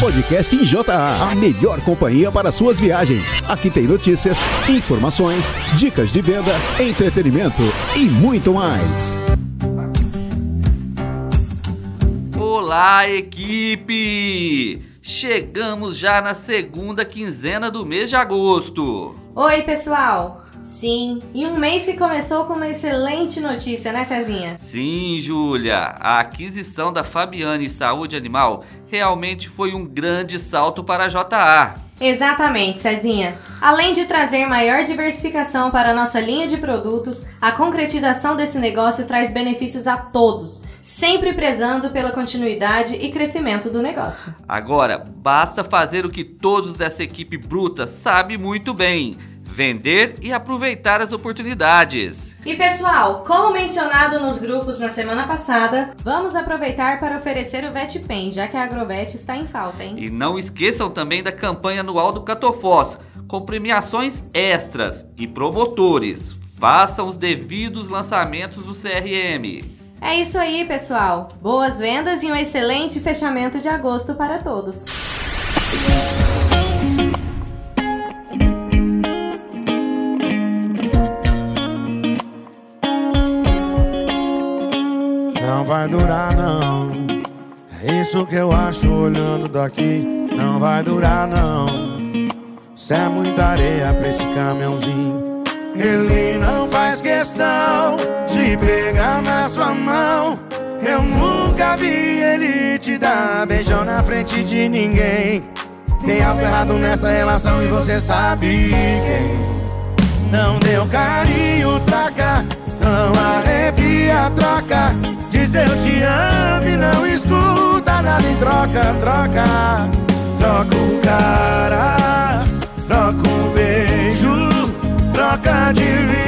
Podcast em JA, a melhor companhia para suas viagens. Aqui tem notícias, informações, dicas de venda, entretenimento e muito mais. Olá, equipe! Chegamos já na segunda quinzena do mês de agosto. Oi, pessoal! Sim, e um mês que começou com uma excelente notícia, né, Cezinha? Sim, Júlia. A aquisição da Fabiane Saúde Animal realmente foi um grande salto para a JA. Exatamente, Cezinha. Além de trazer maior diversificação para a nossa linha de produtos, a concretização desse negócio traz benefícios a todos, sempre prezando pela continuidade e crescimento do negócio. Agora, basta fazer o que todos dessa equipe bruta sabem muito bem vender e aproveitar as oportunidades. E pessoal, como mencionado nos grupos na semana passada, vamos aproveitar para oferecer o VetPen, já que a Agrovet está em falta, hein? E não esqueçam também da campanha anual do Catofós, com premiações extras e promotores. Façam os devidos lançamentos do CRM. É isso aí, pessoal. Boas vendas e um excelente fechamento de agosto para todos. Vai durar não. É isso que eu acho olhando daqui Não vai durar não. Isso é muita areia pra esse caminhãozinho. Ele não faz questão De pegar na sua mão. Eu nunca vi ele te dar beijão na frente de ninguém. Tem algo errado nessa relação e você sabe quem. Não deu carinho, troca. Não arrepia, troca Diz eu te amo e não escuta nada em troca, troca. Troca o cara, troca o beijo Troca de vida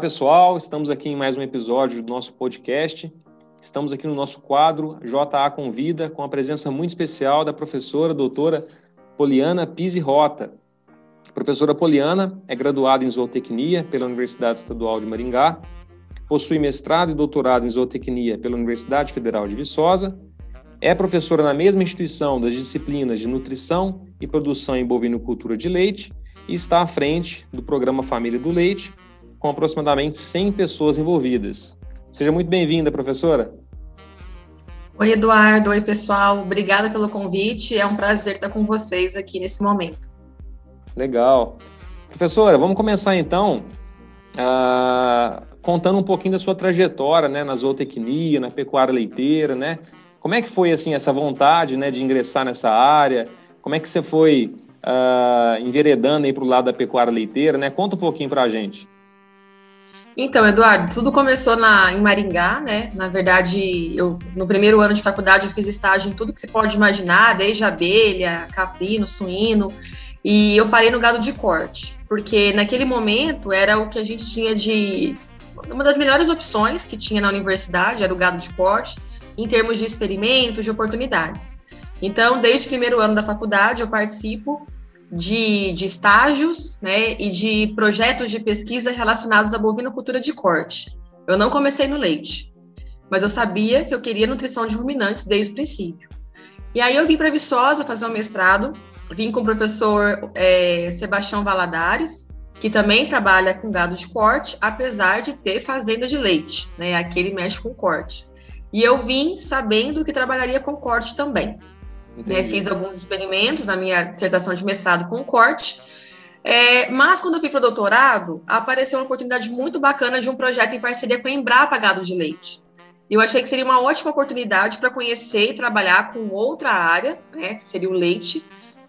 pessoal, estamos aqui em mais um episódio do nosso podcast. Estamos aqui no nosso quadro JA Convida, com a presença muito especial da professora doutora Poliana Pise Rota. A professora Poliana é graduada em zootecnia pela Universidade Estadual de Maringá, possui mestrado e doutorado em zootecnia pela Universidade Federal de Viçosa, é professora na mesma instituição das disciplinas de nutrição e produção em bovinocultura de leite e está à frente do programa Família do Leite, com aproximadamente 100 pessoas envolvidas. Seja muito bem-vinda, professora. Oi, Eduardo. Oi, pessoal. Obrigada pelo convite. É um prazer estar com vocês aqui nesse momento. Legal. Professora, vamos começar então uh, contando um pouquinho da sua trajetória né, na zootecnia, na pecuária leiteira, né? Como é que foi assim essa vontade né, de ingressar nessa área? Como é que você foi uh, enveredando aí para o lado da pecuária leiteira, né? Conta um pouquinho para a gente. Então, Eduardo, tudo começou na, em Maringá, né? Na verdade, eu no primeiro ano de faculdade eu fiz estágio em tudo que você pode imaginar, desde abelha, caprino, suíno, e eu parei no gado de corte, porque naquele momento era o que a gente tinha de uma das melhores opções que tinha na universidade, era o gado de corte, em termos de experimentos, de oportunidades. Então, desde o primeiro ano da faculdade, eu participo de, de estágios né, e de projetos de pesquisa relacionados à bovinocultura de corte. Eu não comecei no leite, mas eu sabia que eu queria nutrição de ruminantes desde o princípio. E aí eu vim para Viçosa fazer um mestrado, vim com o professor é, Sebastião Valadares, que também trabalha com gado de corte, apesar de ter fazenda de leite, né? Aqui ele mexe com corte. E eu vim sabendo que trabalharia com corte também. Né, fiz alguns experimentos na minha dissertação de mestrado com corte. É, mas quando eu fui para o doutorado, apareceu uma oportunidade muito bacana de um projeto em parceria com a Embrapa Gado de Leite. Eu achei que seria uma ótima oportunidade para conhecer e trabalhar com outra área, né, que seria o leite,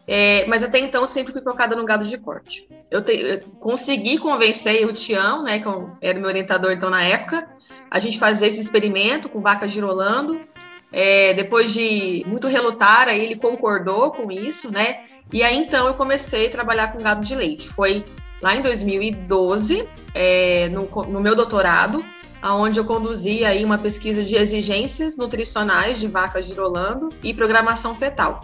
é, mas até então sempre fui focada no gado de corte. Eu, te, eu consegui convencer o Tião, né, que era meu orientador então na época, a gente fazer esse experimento com vaca girolando. É, depois de muito relutar, aí ele concordou com isso, né? E aí então eu comecei a trabalhar com gado de leite. Foi lá em 2012, é, no, no meu doutorado, onde eu conduzi aí uma pesquisa de exigências nutricionais de vacas girolando e programação fetal.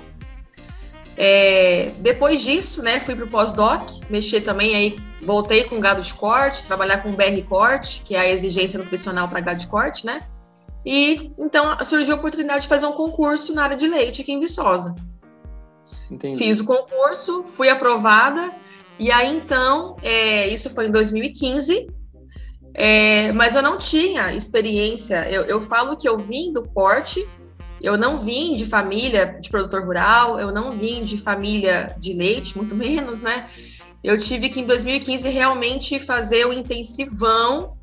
É, depois disso, né, fui para o pós-doc, mexer também aí, voltei com gado de corte, trabalhar com BR corte, que é a exigência nutricional para gado de corte, né? E então surgiu a oportunidade de fazer um concurso na área de leite aqui em Viçosa. Entendi. Fiz o concurso, fui aprovada, e aí então, é, isso foi em 2015, é, mas eu não tinha experiência. Eu, eu falo que eu vim do corte, eu não vim de família de produtor rural, eu não vim de família de leite, muito menos, né? Eu tive que, em 2015, realmente fazer o intensivão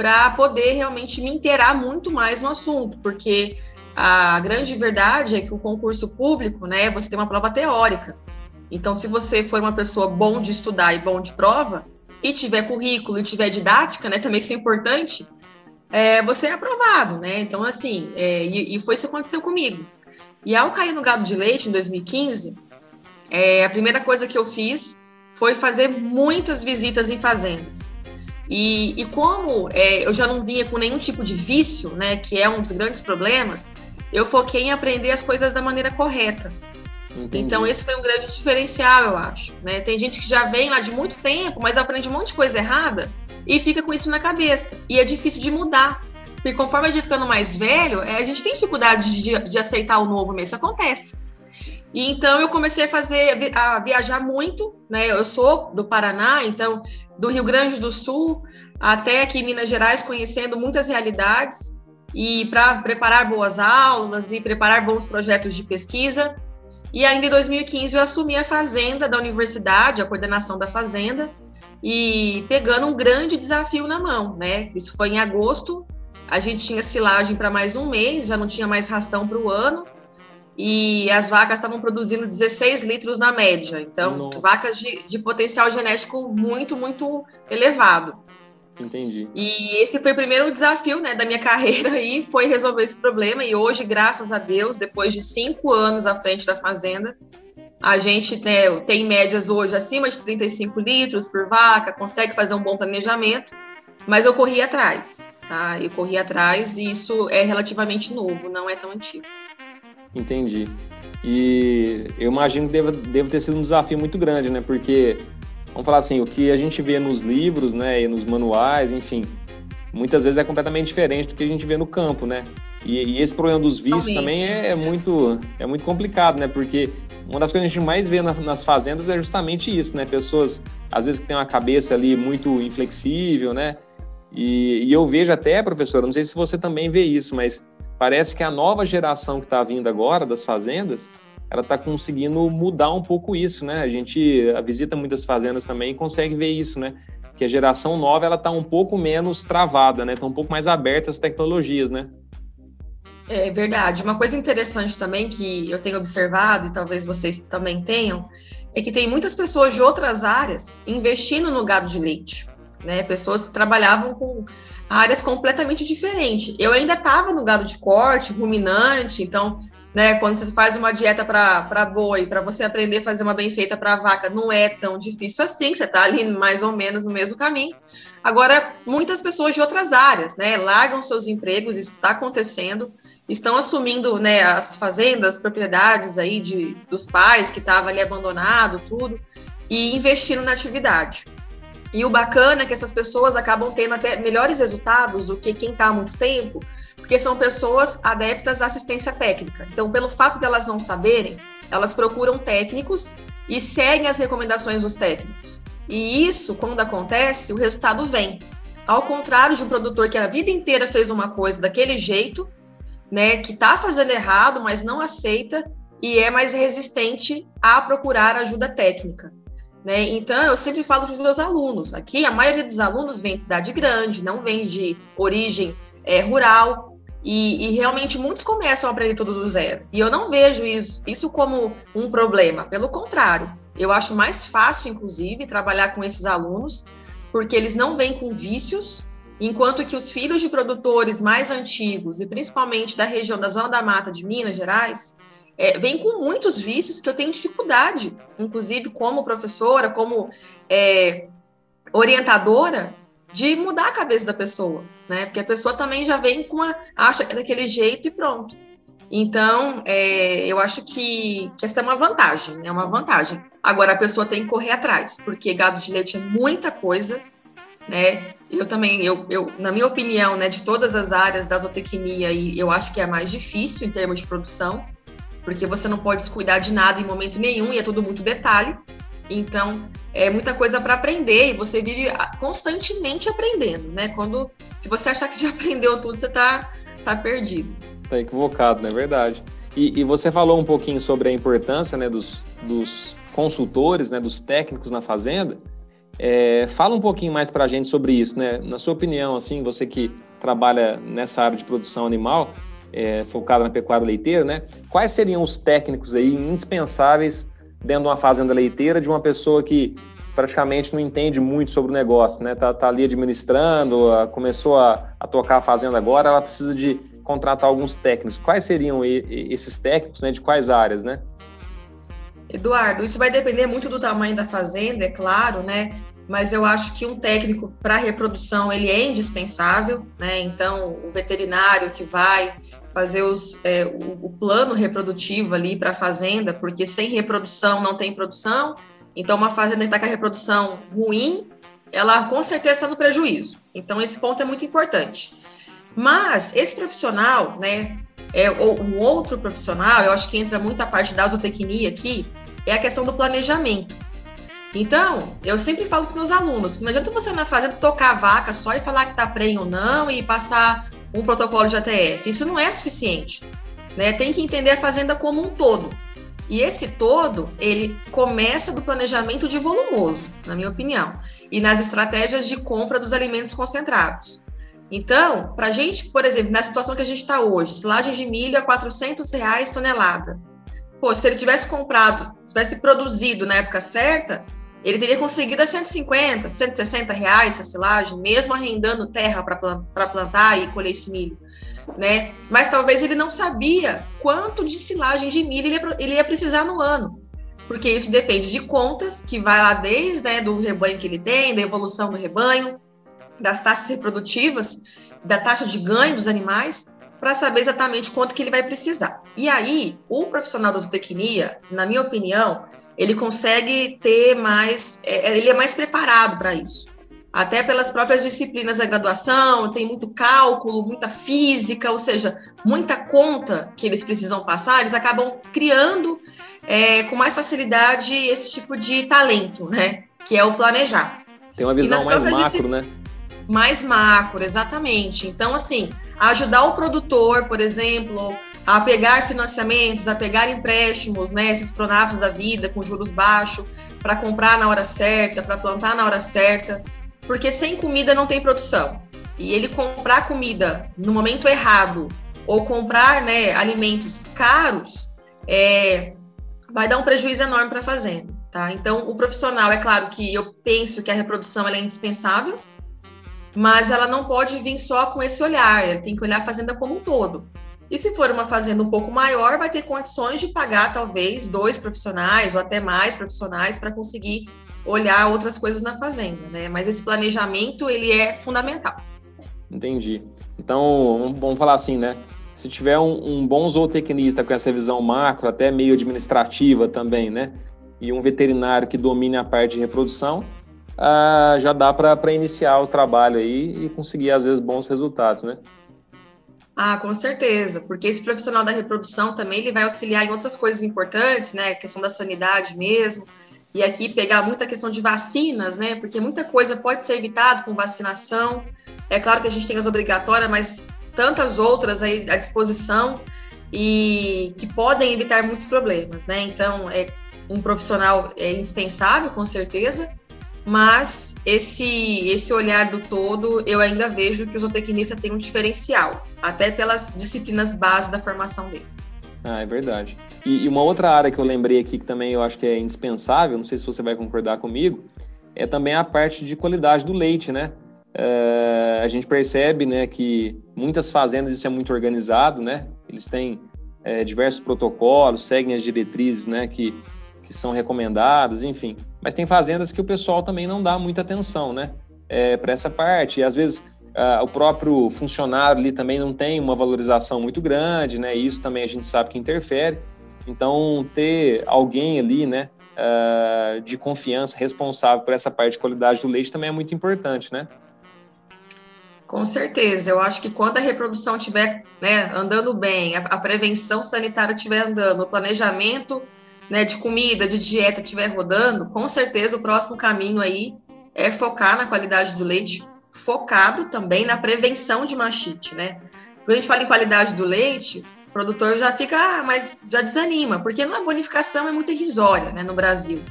para poder realmente me inteirar muito mais no assunto, porque a grande verdade é que o concurso público, né, você tem uma prova teórica. Então, se você for uma pessoa bom de estudar e bom de prova, e tiver currículo e tiver didática, né, também isso é importante, é, você é aprovado, né? Então, assim, é, e, e, foi isso que aconteceu comigo. E ao cair no gado de leite em 2015, é, a primeira coisa que eu fiz foi fazer muitas visitas em fazendas. E, e como é, eu já não vinha com nenhum tipo de vício, né, que é um dos grandes problemas, eu foquei em aprender as coisas da maneira correta. Entendi. Então, esse foi um grande diferencial, eu acho. Né? Tem gente que já vem lá de muito tempo, mas aprende um monte de coisa errada e fica com isso na cabeça. E é difícil de mudar. Porque conforme a gente ficando mais velho, é, a gente tem dificuldade de, de aceitar o novo mesmo. Isso acontece. E então eu comecei a fazer a viajar muito, né? Eu sou do Paraná, então do Rio Grande do Sul até aqui em Minas Gerais, conhecendo muitas realidades e para preparar boas aulas e preparar bons projetos de pesquisa. E ainda em 2015 eu assumi a fazenda da universidade, a coordenação da fazenda, e pegando um grande desafio na mão, né? Isso foi em agosto, a gente tinha silagem para mais um mês, já não tinha mais ração para o ano, e as vacas estavam produzindo 16 litros na média. Então, Nossa. vacas de, de potencial genético muito, muito elevado. Entendi. E esse foi o primeiro desafio né, da minha carreira aí, foi resolver esse problema. E hoje, graças a Deus, depois de cinco anos à frente da fazenda, a gente né, tem médias hoje acima de 35 litros por vaca, consegue fazer um bom planejamento, mas eu corri atrás, tá? Eu corri atrás e isso é relativamente novo, não é tão antigo. Entendi. E eu imagino que deve, deve ter sido um desafio muito grande, né? Porque vamos falar assim, o que a gente vê nos livros, né, e nos manuais, enfim, muitas vezes é completamente diferente do que a gente vê no campo, né? E, e esse problema dos vícios também é, é, muito, é muito complicado, né? Porque uma das coisas que a gente mais vê na, nas fazendas é justamente isso, né? Pessoas, às vezes, que têm uma cabeça ali muito inflexível, né? E, e eu vejo até, professora, não sei se você também vê isso, mas parece que a nova geração que está vindo agora das fazendas, ela está conseguindo mudar um pouco isso, né? A gente visita muitas fazendas também e consegue ver isso, né? Que a geração nova ela está um pouco menos travada, né? Está um pouco mais aberta às tecnologias, né? É verdade. Uma coisa interessante também que eu tenho observado e talvez vocês também tenham é que tem muitas pessoas de outras áreas investindo no gado de leite, né? Pessoas que trabalhavam com áreas completamente diferentes. Eu ainda estava no gado de corte, ruminante, então né? Quando você faz uma dieta para boi, para você aprender a fazer uma bem feita para vaca, não é tão difícil assim, você está ali mais ou menos no mesmo caminho. Agora, muitas pessoas de outras áreas, né, largam seus empregos, isso está acontecendo, estão assumindo, né, as fazendas, propriedades aí de, dos pais que estavam ali abandonado, tudo, e investindo na atividade. E o bacana é que essas pessoas acabam tendo até melhores resultados do que quem está há muito tempo, porque são pessoas adeptas à assistência técnica. Então, pelo fato delas não saberem, elas procuram técnicos e seguem as recomendações dos técnicos. E isso, quando acontece, o resultado vem. Ao contrário de um produtor que a vida inteira fez uma coisa daquele jeito, né, que está fazendo errado, mas não aceita e é mais resistente a procurar ajuda técnica. Né? Então, eu sempre falo para os meus alunos, aqui a maioria dos alunos vem de cidade grande, não vem de origem é, rural, e, e, realmente muitos começam a aprender tudo do zero. E eu não vejo isso, isso como um problema. Pelo contrário, eu acho mais fácil, inclusive, trabalhar com esses alunos, porque eles não vêm com vícios enquanto que os filhos de produtores mais antigos, e principalmente da região da Zona da Mata de Minas Gerais, é, vêm com muitos vícios que eu tenho dificuldade, inclusive como professora, como é, orientadora, de mudar a cabeça da pessoa, né? Porque a pessoa também já vem com uma. acha que é daquele jeito e pronto. Então, é, eu acho que, que essa é uma vantagem, é uma vantagem. Agora, a pessoa tem que correr atrás, porque gado de leite é muita coisa, né? Eu também, eu, eu, na minha opinião, né, de todas as áreas da zootecnia, eu acho que é a mais difícil em termos de produção, porque você não pode descuidar de nada em momento nenhum e é tudo muito detalhe. Então, é muita coisa para aprender e você vive constantemente aprendendo, né? Quando, se você achar que você já aprendeu tudo, você está tá perdido. Tá equivocado, não é verdade? E, e, você falou um pouquinho sobre a importância né, dos, dos consultores, né, dos técnicos na fazenda. É, fala um pouquinho mais para a gente sobre isso, né? Na sua opinião, assim, você que trabalha nessa área de produção animal, é, focada na pecuária leiteira, né? Quais seriam os técnicos aí indispensáveis dentro de uma fazenda leiteira de uma pessoa que praticamente não entende muito sobre o negócio, né? Tá, tá ali administrando, começou a, a tocar a fazenda agora, ela precisa de contratar alguns técnicos. Quais seriam esses técnicos, né? De quais áreas, né? Eduardo, isso vai depender muito do tamanho da fazenda, é claro, né? Mas eu acho que um técnico para reprodução ele é indispensável, né? Então, o veterinário que vai fazer os, é, o, o, plano reprodutivo ali para a fazenda, porque sem reprodução não tem produção. Então, uma fazenda que está com a reprodução ruim, ela com certeza está no prejuízo. Então, esse ponto é muito importante. Mas esse profissional, né, é, ou um outro profissional, eu acho que entra muito a parte da zootecnia aqui, é a questão do planejamento. Então, eu sempre falo para meus alunos, não adianta você na fazenda tocar a vaca só e falar que está prenha ou não e passar um protocolo de ATF. Isso não é suficiente. Né? Tem que entender a fazenda como um todo. E esse todo, ele começa do planejamento de volumoso, na minha opinião, e nas estratégias de compra dos alimentos concentrados. Então, para a gente, por exemplo, na situação que a gente está hoje, silagem de milho a 400 reais tonelada. Pô, se ele tivesse comprado, tivesse produzido na época certa, ele teria conseguido a 150, 160 reais essa silagem, mesmo arrendando terra para plantar e colher esse milho. Né? Mas talvez ele não sabia quanto de silagem de milho ele ia, ele ia precisar no ano. Porque isso depende de contas, que vai lá desde né, do rebanho que ele tem, da evolução do rebanho, das taxas reprodutivas, da taxa de ganho dos animais, para saber exatamente quanto que ele vai precisar. E aí, o profissional da zootecnia, na minha opinião, ele consegue ter mais, é, ele é mais preparado para isso. Até pelas próprias disciplinas da graduação, tem muito cálculo, muita física, ou seja, muita conta que eles precisam passar, eles acabam criando é, com mais facilidade esse tipo de talento, né? Que é o planejar. Tem uma visão mais macro, né? Mais macro, exatamente. Então, assim, ajudar o produtor, por exemplo, a pegar financiamentos, a pegar empréstimos, né, esses pronavos da vida com juros baixos, para comprar na hora certa, para plantar na hora certa, porque sem comida não tem produção. E ele comprar comida no momento errado ou comprar né, alimentos caros é, vai dar um prejuízo enorme para a fazenda. Tá? Então, o profissional, é claro que eu penso que a reprodução é indispensável, mas ela não pode vir só com esse olhar, ela tem que olhar a fazenda como um todo. E se for uma fazenda um pouco maior, vai ter condições de pagar talvez dois profissionais ou até mais profissionais para conseguir olhar outras coisas na fazenda, né? Mas esse planejamento ele é fundamental. Entendi. Então vamos falar assim, né? Se tiver um, um bom zootecnista com essa visão macro, até meio administrativa também, né? E um veterinário que domine a parte de reprodução, ah, já dá para iniciar o trabalho aí e conseguir, às vezes, bons resultados, né? Ah, com certeza, porque esse profissional da reprodução também ele vai auxiliar em outras coisas importantes, né? A questão da sanidade mesmo. E aqui pegar muita questão de vacinas, né? Porque muita coisa pode ser evitada com vacinação. É claro que a gente tem as obrigatórias, mas tantas outras aí à disposição e que podem evitar muitos problemas, né? Então, é um profissional é indispensável, com certeza, mas esse esse olhar do todo, eu ainda vejo que o zootecnista tem um diferencial, até pelas disciplinas base da formação dele. Ah, é verdade. E, e, uma outra área que eu lembrei aqui que também eu acho que é indispensável, não sei se você vai concordar comigo, é também a parte de qualidade do leite, né? uh, a gente percebe, né, que muitas fazendas isso é muito organizado, né? Eles têm é, diversos protocolos, seguem as diretrizes, né, que, que são recomendadas, enfim. Mas tem fazendas que o pessoal também não dá muita atenção, né, é, para essa parte. E às vezes uh, o próprio funcionário ali também não tem uma valorização muito grande, né? E isso também a gente sabe que interfere. Então, ter alguém ali, né, uh, de confiança responsável por essa parte de qualidade do leite também é muito importante, né? Com certeza, eu acho que quando a reprodução estiver né, andando bem, a, a prevenção sanitária estiver andando, o planejamento né, de comida, de dieta estiver rodando, com certeza o próximo caminho aí é focar na qualidade do leite, focado também na prevenção de mastite, né? Quando a gente fala em qualidade do leite, o produtor já fica, ah, mas já desanima, porque a bonificação é muito irrisória, né, no Brasil.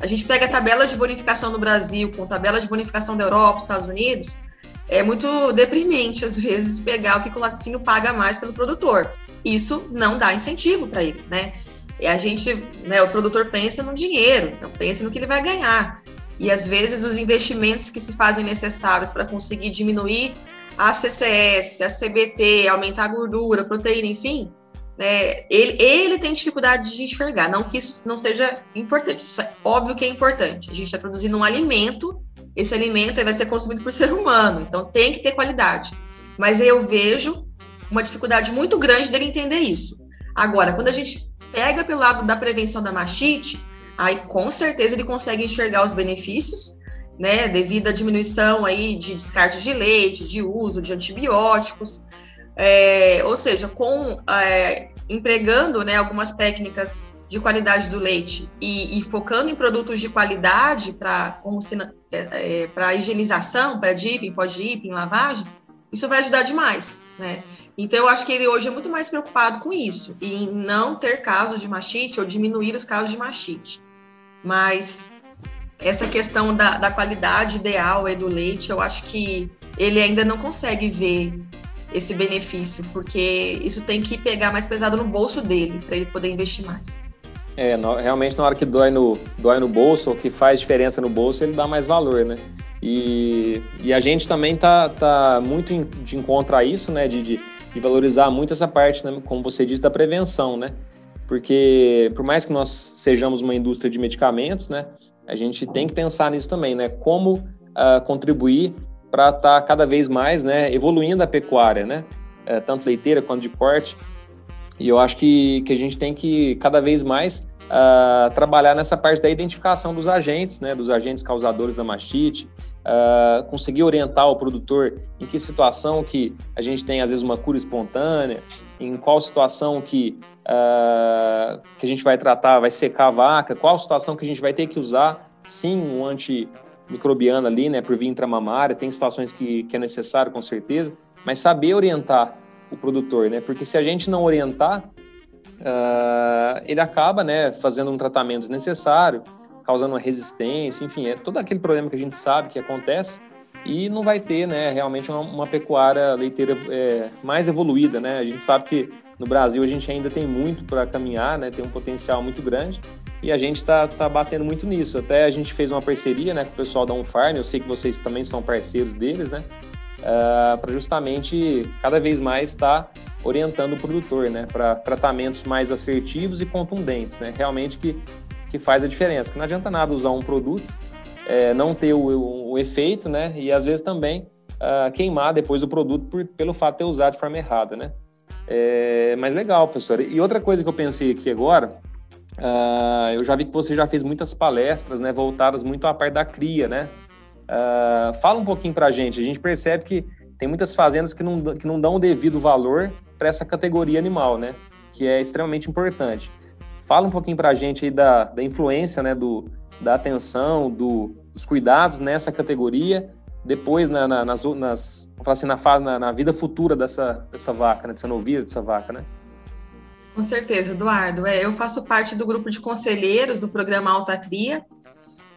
A gente pega tabelas de bonificação no Brasil com tabelas de bonificação da Europa, Estados Unidos, é muito deprimente, às vezes, pegar o que o laticínio paga mais pelo produtor. Isso não dá incentivo para ele, né? E a gente, né, o produtor pensa no dinheiro, então pensa no que ele vai ganhar. E às vezes os investimentos que se fazem necessários para conseguir diminuir a CCS, a CBT, aumentar a gordura, proteína, enfim, né, ele, ele tem dificuldade de enxergar. Não que isso não seja importante, isso é óbvio que é importante. A gente está produzindo um alimento esse alimento vai ser consumido por ser humano, então tem que ter qualidade. Mas eu vejo uma dificuldade muito grande dele entender isso. Agora, quando a gente pega pelo lado da prevenção da mastite, aí com certeza ele consegue enxergar os benefícios, né, devido à diminuição aí de descarte de leite, de uso de antibióticos, é, ou seja, com é, empregando né, algumas técnicas de qualidade do leite e, e focando em produtos de qualidade para é, é, para higienização, para dipping, pós-dipping, lavagem, isso vai ajudar demais, né? Então, eu acho que ele hoje é muito mais preocupado com isso, em não ter casos de machite ou diminuir os casos de machite. Mas essa questão da, da qualidade ideal do leite, eu acho que ele ainda não consegue ver esse benefício, porque isso tem que pegar mais pesado no bolso dele, para ele poder investir mais. É, realmente na hora que dói no, dói no bolso, ou que faz diferença no bolso, ele dá mais valor, né? E, e a gente também tá, tá muito em, de encontro a isso, né? De, de, de, valorizar muito essa parte, né? como você disse, da prevenção, né? Porque por mais que nós sejamos uma indústria de medicamentos, né? A gente tem que pensar nisso também, né? Como uh, contribuir para estar tá cada vez mais, né? Evoluindo a pecuária, né? Uh, tanto leiteira quanto de porte. E eu acho que, que a gente tem que cada vez mais uh, trabalhar nessa parte da identificação dos agentes, né, dos agentes causadores da mastite, uh, conseguir orientar o produtor em que situação que a gente tem às vezes uma cura espontânea, em qual situação que, uh, que a gente vai tratar, vai secar a vaca, qual situação que a gente vai ter que usar, sim, um antimicrobiano ali, né, por via intramamária, tem situações que, que é necessário com certeza, mas saber orientar o produtor, né? Porque se a gente não orientar, uh, ele acaba, né, fazendo um tratamento desnecessário, causando uma resistência, enfim, é todo aquele problema que a gente sabe que acontece e não vai ter, né, realmente uma, uma pecuária leiteira é, mais evoluída, né? A gente sabe que no Brasil a gente ainda tem muito para caminhar, né? Tem um potencial muito grande e a gente está tá batendo muito nisso. Até a gente fez uma parceria, né, com o pessoal da Unfarm. Eu sei que vocês também são parceiros deles, né? Uh, ah, para justamente cada vez mais estar tá orientando o produtor, né, para tratamentos mais assertivos e contundentes, né, realmente que, que faz a diferença. Que não adianta nada usar um produto, é, não ter o, o, o, efeito, né, e às vezes também uh, queimar depois o produto por, pelo fato de ter usado de forma errada, né. É, mas legal, professor. E outra coisa que eu pensei aqui agora, uh, eu já vi que você já fez muitas palestras, né, voltadas muito à parte da cria, né, Uh, fala um pouquinho para a gente. A gente percebe que tem muitas fazendas que não, que não dão o devido valor para essa categoria animal, né? Que é extremamente importante. Fala um pouquinho para a gente aí da, da influência, né? Do, da atenção, do, dos cuidados nessa categoria, depois na, na, nas, nas, assim, na, na, na, vida futura dessa, dessa vaca, né? Dessa novilha, dessa vaca, né? Com certeza, Eduardo. É, eu faço parte do grupo de conselheiros do programa Alta Cria,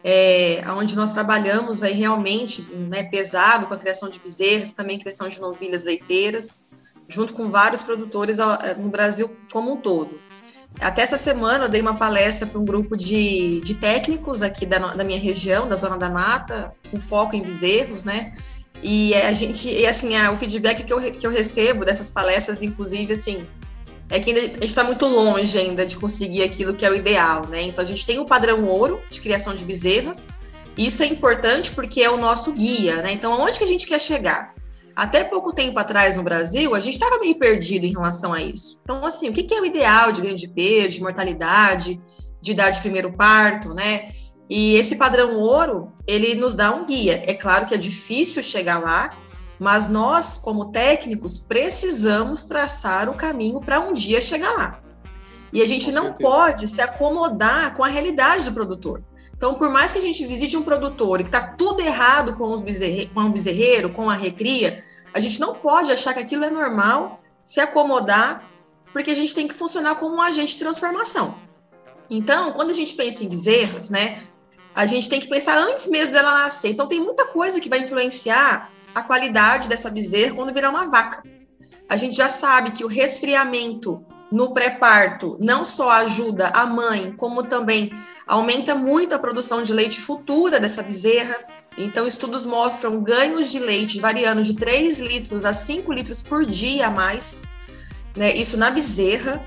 é, onde nós trabalhamos aí realmente né, pesado com a criação de bezerras, também criação de novilhas leiteiras, junto com vários produtores no Brasil como um todo. Até essa semana eu dei uma palestra para um grupo de, de técnicos aqui da, da, minha região, da Zona da Mata, com foco em bezerros, né? E a gente, e assim, a, o feedback que eu, que eu recebo dessas palestras, inclusive, assim, é que ainda, a gente está muito longe ainda de conseguir aquilo que é o ideal, né? Então a gente tem o padrão ouro de criação de bezerras. Isso é importante porque é o nosso guia, né? Então, aonde que a gente quer chegar? Até pouco tempo atrás no Brasil, a gente estava meio perdido em relação a isso. Então, assim, o que, que é o ideal de ganho de peso, de mortalidade, de idade de primeiro parto, né? E esse padrão ouro, ele nos dá um guia. É claro que é difícil chegar lá, mas nós, como técnicos, precisamos traçar o caminho para um dia chegar lá. E a gente não pode se acomodar com a realidade do produtor. Então, por mais que a gente visite um produtor e que está tudo errado com, os bezerre, com o bezerreiro, com a recria, a gente não pode achar que aquilo é normal, se acomodar, porque a gente tem que funcionar como um agente de transformação. Então, quando a gente pensa em bezerras, né, a gente tem que pensar antes mesmo dela nascer. Então, tem muita coisa que vai influenciar a qualidade dessa bezerra quando virar uma vaca. A gente já sabe que o resfriamento no pré-parto não só ajuda a mãe, como também aumenta muito a produção de leite futura dessa bezerra. Então, estudos mostram ganhos de leite variando de 3 litros a 5 litros por dia a mais, né? Isso na bezerra.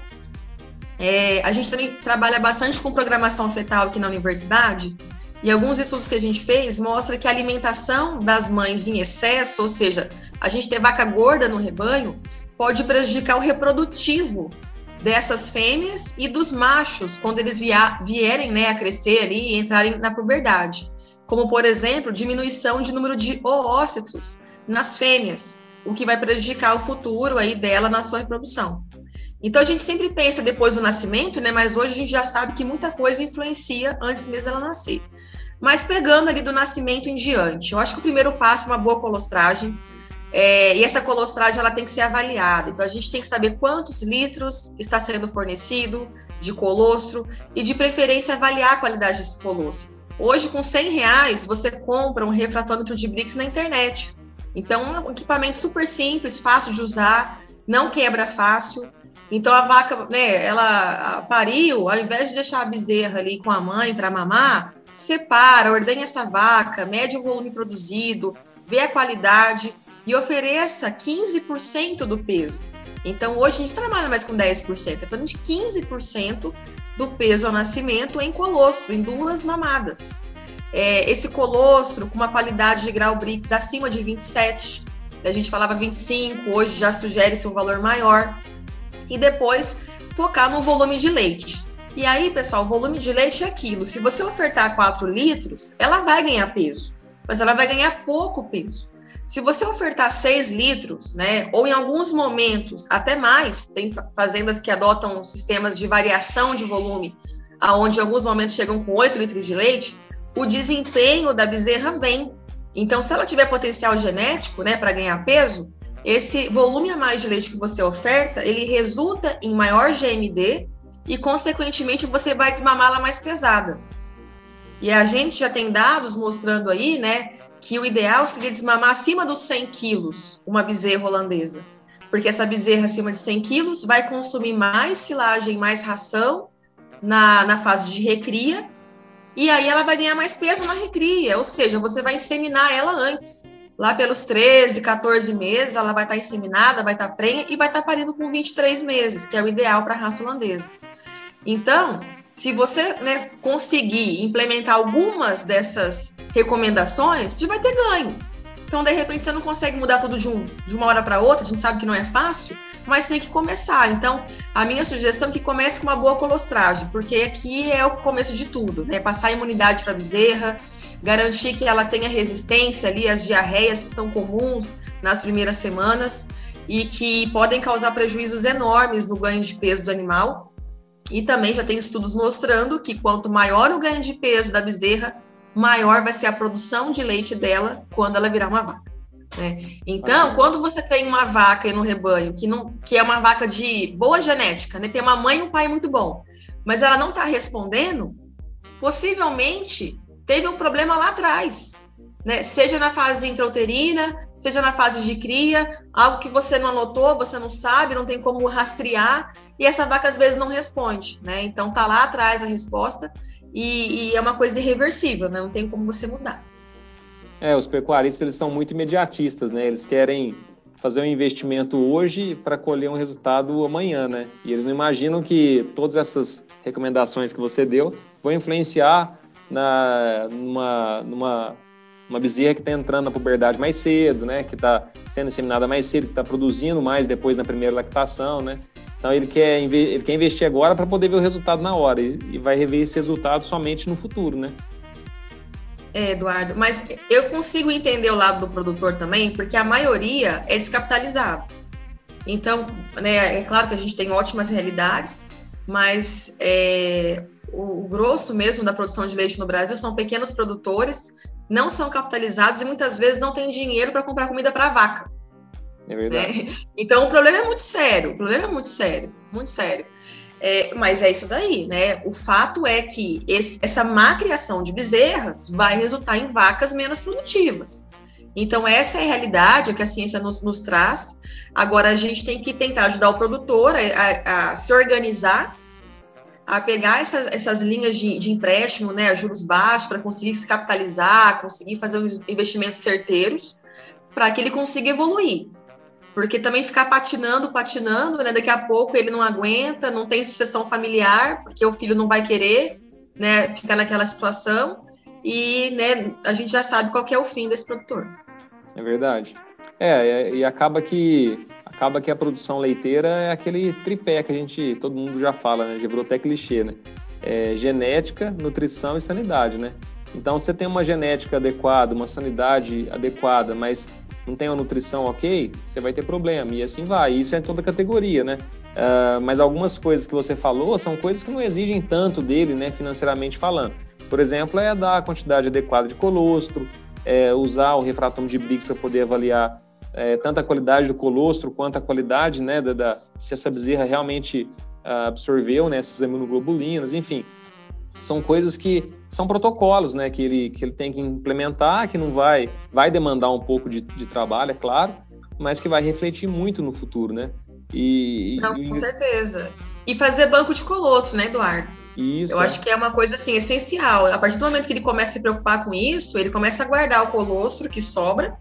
É, a gente também trabalha bastante com programação fetal aqui na universidade, e alguns estudos que a gente fez mostra que a alimentação das mães em excesso, ou seja, a gente ter vaca gorda no rebanho, pode prejudicar o reprodutivo dessas fêmeas e dos machos quando eles vierem né, a crescer ali e entrarem na puberdade. Como, por exemplo, diminuição de número de oócitos nas fêmeas, o que vai prejudicar o futuro aí dela na sua reprodução. Então a gente sempre pensa depois do nascimento, né? Mas hoje a gente já sabe que muita coisa influencia antes mesmo dela nascer. Mas pegando ali do nascimento em diante, eu acho que o primeiro passo é uma boa colostragem. É, e essa colostragem ela tem que ser avaliada. Então a gente tem que saber quantos litros está sendo fornecido de colostro e de preferência avaliar a qualidade desse colostro. Hoje com 100 reais você compra um refratômetro de Brix na internet. Então um equipamento super simples, fácil de usar, não quebra fácil. Então a vaca, né, ela pariu, ao invés de deixar a bezerra ali com a mãe para mamar, separa, ordenha essa vaca, mede o volume produzido, vê a qualidade e ofereça 15% do peso. Então, hoje a gente trabalha mais com 10%, é falando de 15% do peso ao nascimento em colostro, em duas mamadas. É, esse colostro com uma qualidade de grau Brix acima de 27, a gente falava 25, hoje já sugere-se um valor maior. E depois focar no volume de leite. E aí, pessoal, o volume de leite é aquilo. Se você ofertar 4 litros, ela vai ganhar peso, mas ela vai ganhar pouco peso. Se você ofertar 6 litros, né, ou em alguns momentos até mais, tem fazendas que adotam sistemas de variação de volume, aonde em alguns momentos chegam com 8 litros de leite, o desempenho da bezerra vem. Então, se ela tiver potencial genético, né, para ganhar peso, esse volume a mais de leite que você oferta, ele resulta em maior GMD e, consequentemente, você vai desmamá-la mais pesada. E a gente já tem dados mostrando aí, né, que o ideal seria desmamar acima dos 100 quilos uma bezerra holandesa. Porque essa bezerra acima de 100 quilos vai consumir mais silagem, mais ração na, na fase de recria, e aí ela vai ganhar mais peso na recria, ou seja, você vai inseminar ela antes. Lá pelos 13, 14 meses, ela vai estar inseminada, vai estar prenha e vai estar parindo com 23 meses, que é o ideal para a raça holandesa. Então, se você né, conseguir implementar algumas dessas recomendações, você vai ter ganho. Então, de repente, você não consegue mudar tudo de, um, de uma hora para outra, a gente sabe que não é fácil, mas tem que começar. Então, a minha sugestão é que comece com uma boa colostragem, porque aqui é o começo de tudo, né? Passar a imunidade para a bezerra, garantir que ela tenha resistência ali às diarreias que são comuns nas primeiras semanas e que podem causar prejuízos enormes no ganho de peso do animal. E também já tem estudos mostrando que quanto maior o ganho de peso da bezerra, maior vai ser a produção de leite dela quando ela virar uma vaca. Né? Então, quando você tem uma vaca no rebanho que, não, que é uma vaca de boa genética, né? tem uma mãe e um pai muito bom, mas ela não está respondendo, possivelmente teve um problema lá atrás né? Seja na fase intrauterina, seja na fase de cria, algo que você não anotou, você não sabe, não tem como rastrear, e essa vaca às vezes não responde, né? Então tá lá atrás a resposta e, e é uma coisa irreversível, né? Não tem como você mudar. É, os pecuaristas eles são muito imediatistas, né? Eles querem fazer um investimento hoje para colher um resultado amanhã, né? E eles não imaginam que todas essas recomendações que você deu vão influenciar na, numa, numa uma bezerra que está entrando na puberdade mais cedo, né? Que está sendo inseminada mais cedo, que está produzindo mais depois na primeira lactação, né? Então ele quer, ele quer investir agora para poder ver o resultado na hora e, vai rever esse resultado somente no futuro, né? É, Eduardo, mas eu consigo entender o lado do produtor também, porque a maioria é descapitalizado. Então, né, é claro que a gente tem ótimas realidades, mas é, o, o, grosso mesmo da produção de leite no Brasil são pequenos produtores, não são capitalizados e muitas vezes não têm dinheiro para comprar comida para a vaca. É verdade. Né? Então, o problema é muito sério, o problema é muito sério, muito sério. É, mas é isso daí, né? O fato é que esse, essa má criação de bezerras vai resultar em vacas menos produtivas. Então, essa é a realidade que a ciência nos, nos traz. Agora, a gente tem que tentar ajudar o produtor a, a, a se organizar, a pegar essas, essas linhas de, de empréstimo, né, a juros baixos, para conseguir se capitalizar, conseguir fazer investimentos certeiros, para que ele consiga evoluir. Porque também ficar patinando, patinando, né? Daqui a pouco ele não aguenta, não tem sucessão familiar, porque o filho não vai querer, né? Ficar naquela situação. E, né, a gente já sabe qual é o fim desse produtor. É verdade. É, e acaba que acaba que a produção leiteira é aquele tripé que a gente, todo mundo já fala, né? Já virou até clichê, né? É genética, nutrição e sanidade, né? Então, você tem uma genética adequada, uma sanidade adequada, mas não tem uma nutrição ok, você vai ter problema. E assim vai. Isso é em toda categoria, né? Uh, mas algumas coisas que você falou são coisas que não exigem tanto dele, né, financeiramente falando. Por exemplo, é dar a quantidade adequada de colostro, é, usar o refratômetro de Briggs para poder avaliar é, tanto a qualidade do colostro quanto a qualidade, né, da, da se essa bezerra realmente uh, absorveu, né, essas imunoglobulinas, enfim são coisas que são protocolos, né, que ele, que ele tem que implementar, que não vai, vai demandar um pouco de, de trabalho, é claro, mas que vai refletir muito no futuro, né? E, não, e... com certeza. E fazer banco de colosso, né, Eduardo? Isso. Eu é. acho que é uma coisa assim essencial. A partir do momento que ele começa a se preocupar com isso, ele começa a guardar o colostro que sobra,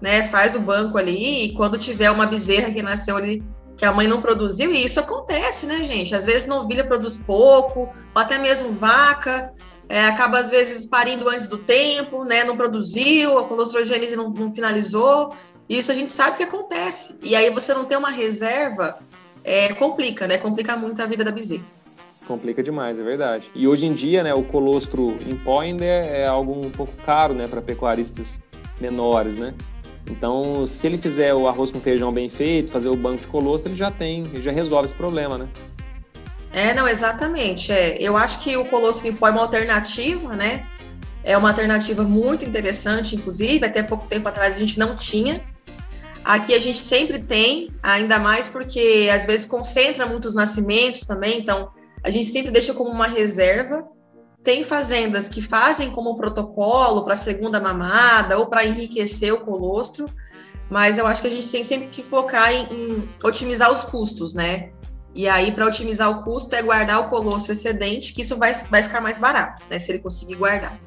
né? Faz o banco ali e quando tiver uma bezerra que nasceu ali que a mãe não produziu, e isso acontece, né, gente? Às vezes novilha produz pouco, ou até mesmo vaca, é, acaba às vezes parindo antes do tempo, né? Não produziu, a colostrogênese não, não finalizou. Isso a gente sabe que acontece. E aí você não ter uma reserva é, complica, né? Complica muito a vida da bezerra. Complica demais, é verdade. E hoje em dia, né, o colostro em pó ainda é, é algo um pouco caro, né, para pecuaristas menores, né? Então, se ele fizer o arroz com feijão bem feito, fazer o banco de colostro, ele já tem, ele já resolve esse problema, né? É, não, exatamente. É. Eu acho que o colostro em pó é uma alternativa, né? É uma alternativa muito interessante, inclusive, até pouco tempo atrás a gente não tinha. Aqui a gente sempre tem, ainda mais porque às vezes concentra muitos nascimentos também, então a gente sempre deixa como uma reserva. Tem fazendas que fazem como protocolo para segunda mamada ou para enriquecer o colostro, mas eu acho que a gente tem sempre que focar em, em otimizar os custos, né? E aí, para otimizar o custo, é guardar o colostro excedente, que isso vai, vai ficar mais barato, né? Se ele conseguir guardar.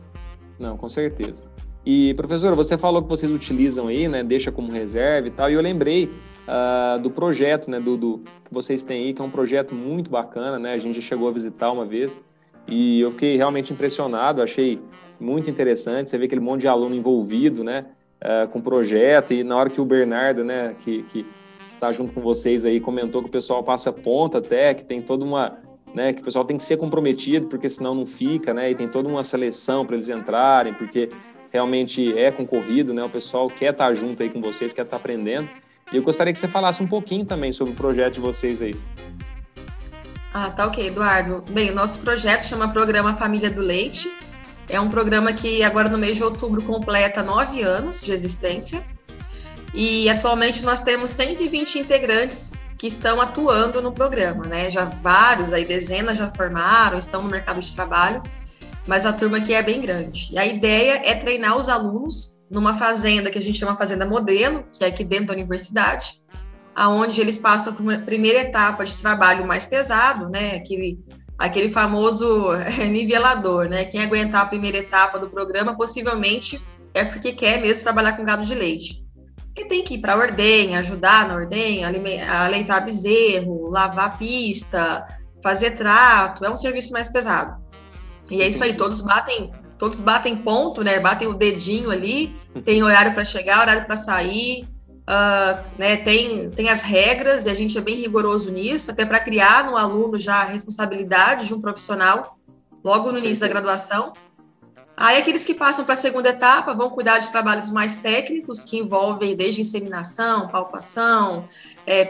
Não, com certeza. E, professora, você falou que vocês utilizam aí, né? Deixa como reserva e tal, e eu lembrei uh, do projeto, né? Do, do, que vocês têm aí, que é um projeto muito bacana, né? A gente já chegou a visitar uma vez, e eu fiquei realmente impressionado, achei muito interessante. Você vê aquele monte de aluno envolvido, né, uh, com o projeto. E na hora que o Bernardo, né, que, que está junto com vocês aí, comentou que o pessoal passa ponta até, que tem toda uma, né, que o pessoal tem que ser comprometido, porque senão não fica, né, e tem toda uma seleção para eles entrarem, porque realmente é concorrido, né, o pessoal quer estar tá junto aí com vocês, quer estar tá aprendendo. E eu gostaria que você falasse um pouquinho também sobre o projeto de vocês aí. Ah, tá ok, Eduardo. Bem, o nosso projeto chama Programa Família do Leite. É um programa que agora no mês de outubro completa nove anos de existência. E atualmente nós temos 120 integrantes que estão atuando no programa, né? Já vários, aí dezenas já formaram, estão no mercado de trabalho, mas a turma aqui é bem grande. E a ideia é treinar os alunos numa fazenda que a gente chama Fazenda Modelo, que é aqui dentro da universidade, aonde eles passam por uma primeira etapa de trabalho mais pesado, né? Aquele, aquele famoso nivelador, né? Quem aguentar a primeira etapa do programa possivelmente é porque quer mesmo trabalhar com gado de leite. Porque tem que ir para a ordenha, ajudar na ordenha, aleitar bezerro, lavar pista, fazer trato, é um serviço mais pesado. E é isso aí, todos batem, todos batem ponto, né? Batem o dedinho ali, tem horário para chegar, horário para sair, uh, né? Tem, tem as regras e a gente é bem rigoroso nisso, até para criar no aluno já a responsabilidade de um profissional logo no início da graduação. Aí aqueles que passam para a segunda etapa vão cuidar de trabalhos mais técnicos, que envolvem desde inseminação, palpação, é,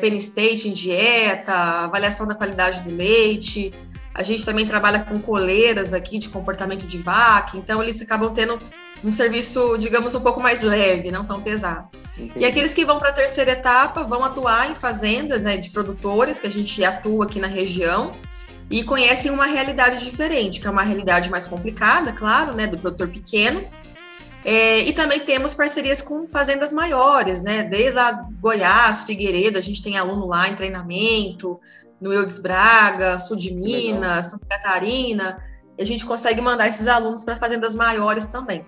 dieta, avaliação da qualidade do leite. A gente também trabalha com coleiras aqui de comportamento de vaca, então eles acabam tendo um serviço, digamos, um pouco mais leve, não tão pesado. Entendi. E aqueles que vão para a terceira etapa vão atuar em fazendas né, de produtores, que a gente atua aqui na região, e conhecem uma realidade diferente, que é uma realidade mais complicada, claro, né, do produtor pequeno. É, e também temos parcerias com fazendas maiores, né, desde a Goiás, Figueiredo, a gente tem aluno lá em treinamento, no Eudes Braga, sul de Minas, Legal. Santa Catarina, e a gente consegue mandar esses alunos para fazendas maiores também.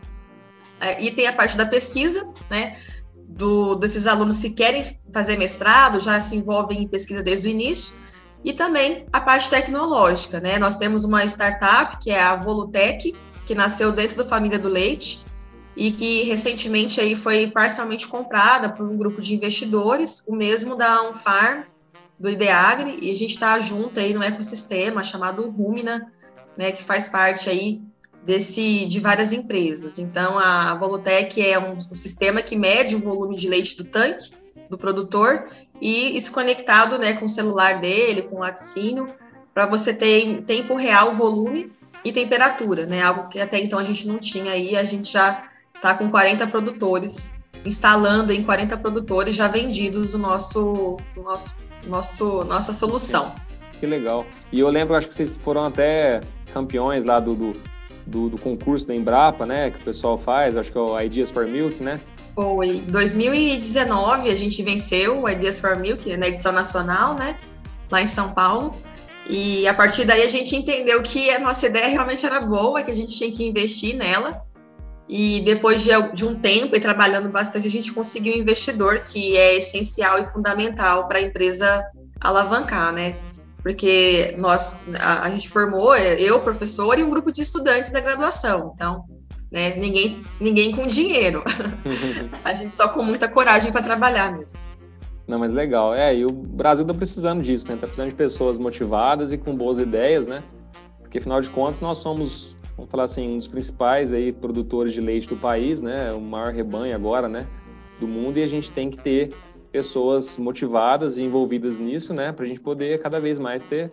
É, e tem a parte da pesquisa, né, do, desses alunos que querem fazer mestrado, já se envolvem em pesquisa desde o início, e também a parte tecnológica, né? Nós temos uma startup que é a Volutec, que nasceu dentro da família do leite e que recentemente aí foi parcialmente comprada por um grupo de investidores, o mesmo da Unfarm, do Ideagri, e a gente está junto aí no ecossistema chamado Rumina, né, que faz parte aí desse de várias empresas. Então a Volutec é um, um sistema que mede o volume de leite do tanque do produtor e isso conectado né, com o celular dele, com o laticínio, para você ter em tempo real o volume e temperatura, né? Algo que até então a gente não tinha aí, a gente já está com 40 produtores, instalando em 40 produtores já vendidos o nosso, nosso, nosso nossa solução. Que legal. E eu lembro, acho que vocês foram até campeões lá do, do, do, do concurso da Embrapa, né? Que o pessoal faz, acho que é o Ideas for Milk, né? Foi 2019 a gente venceu o Ideas for Milk na edição nacional, né? Lá em São Paulo. E a partir daí a gente entendeu que a nossa ideia realmente era boa, que a gente tinha que investir nela. E depois de, de um tempo e trabalhando bastante, a gente conseguiu um investidor que é essencial e fundamental para a empresa alavancar, né? Porque nós, a, a gente formou, eu, professor, e um grupo de estudantes da graduação. Então, né? Ninguém, ninguém com dinheiro. a gente só com muita coragem para trabalhar mesmo. Não, mas legal. É, e o Brasil está precisando disso, né? Está precisando de pessoas motivadas e com boas ideias, né? Porque afinal de contas nós somos, vamos falar assim, um dos principais aí produtores de leite do país, né? O maior rebanho agora, né? Do mundo e a gente tem que ter pessoas motivadas e envolvidas nisso, né? Para a gente poder cada vez mais ter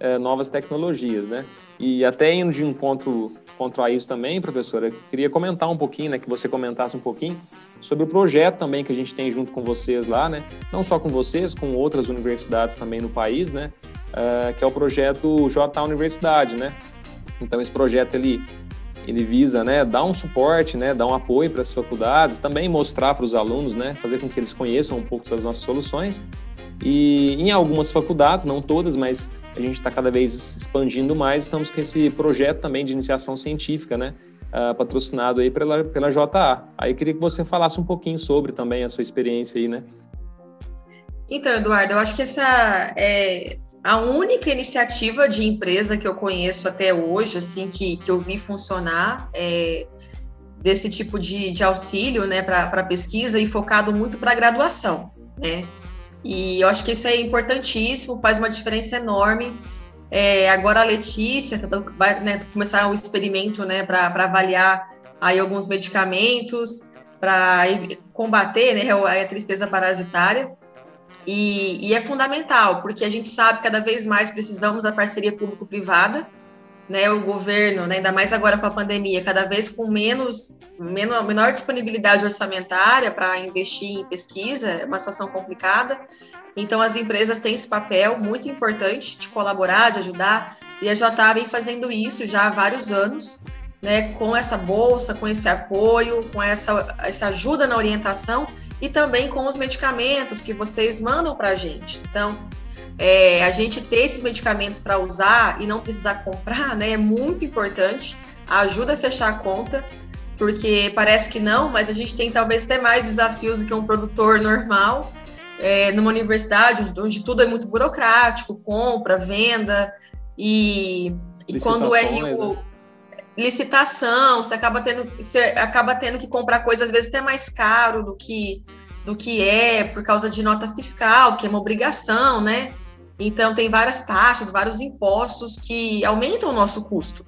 é, novas tecnologias, né? E até indo de encontro contra isso também, professora, queria comentar um pouquinho, né, que você comentasse um pouquinho sobre o projeto também que a gente tem junto com vocês lá, né? Não só com vocês, com outras universidades também no país, né? Uh, que é o projeto J Universidade, né? Então esse projeto ele ele visa, né, dar um suporte, né, dar um apoio para as faculdades, também mostrar para os alunos, né, fazer com que eles conheçam um pouco das nossas soluções. E em algumas faculdades, não todas, mas a gente está cada vez expandindo mais, estamos com esse projeto também de iniciação científica, né? Uh, patrocinado aí pela, pela JA. Aí eu queria que você falasse um pouquinho sobre também a sua experiência aí, né? Então, Eduardo, eu acho que essa é a única iniciativa de empresa que eu conheço até hoje, assim, que, que eu vi funcionar é, desse tipo de, de auxílio, né, para pesquisa e focado muito para graduação, né? E eu acho que isso é importantíssimo, faz uma diferença enorme. É, agora a Letícia tá vai né, começar o experimento né, para avaliar aí alguns medicamentos para combater né, a tristeza parasitária. E, e, é fundamental, porque a gente sabe cada vez mais precisamos da parceria público-privada, né, o governo, né, ainda mais agora com a pandemia, cada vez com menos, menor, menor disponibilidade orçamentária para investir em pesquisa, é uma situação complicada. Então, as empresas têm esse papel muito importante de colaborar, de ajudar, e a JA vem fazendo isso já há vários anos, né, com essa bolsa, com esse apoio, com essa, essa ajuda na orientação e também com os medicamentos que vocês mandam para a gente. Então, é, a gente ter esses medicamentos para usar e não precisar comprar, né, é muito importante. Ajuda a fechar a conta. porque parece que não, mas a gente tem talvez até mais desafios do que um produtor normal. É, numa universidade onde, onde, tudo é muito burocrático, compra, venda, e, e quando é RU, né? Licitação, você acaba tendo, você acaba tendo que comprar coisas às vezes até mais caro do que do que é por causa de nota fiscal, que é uma obrigação, né? Então tem várias taxas, vários impostos que aumentam o nosso custo.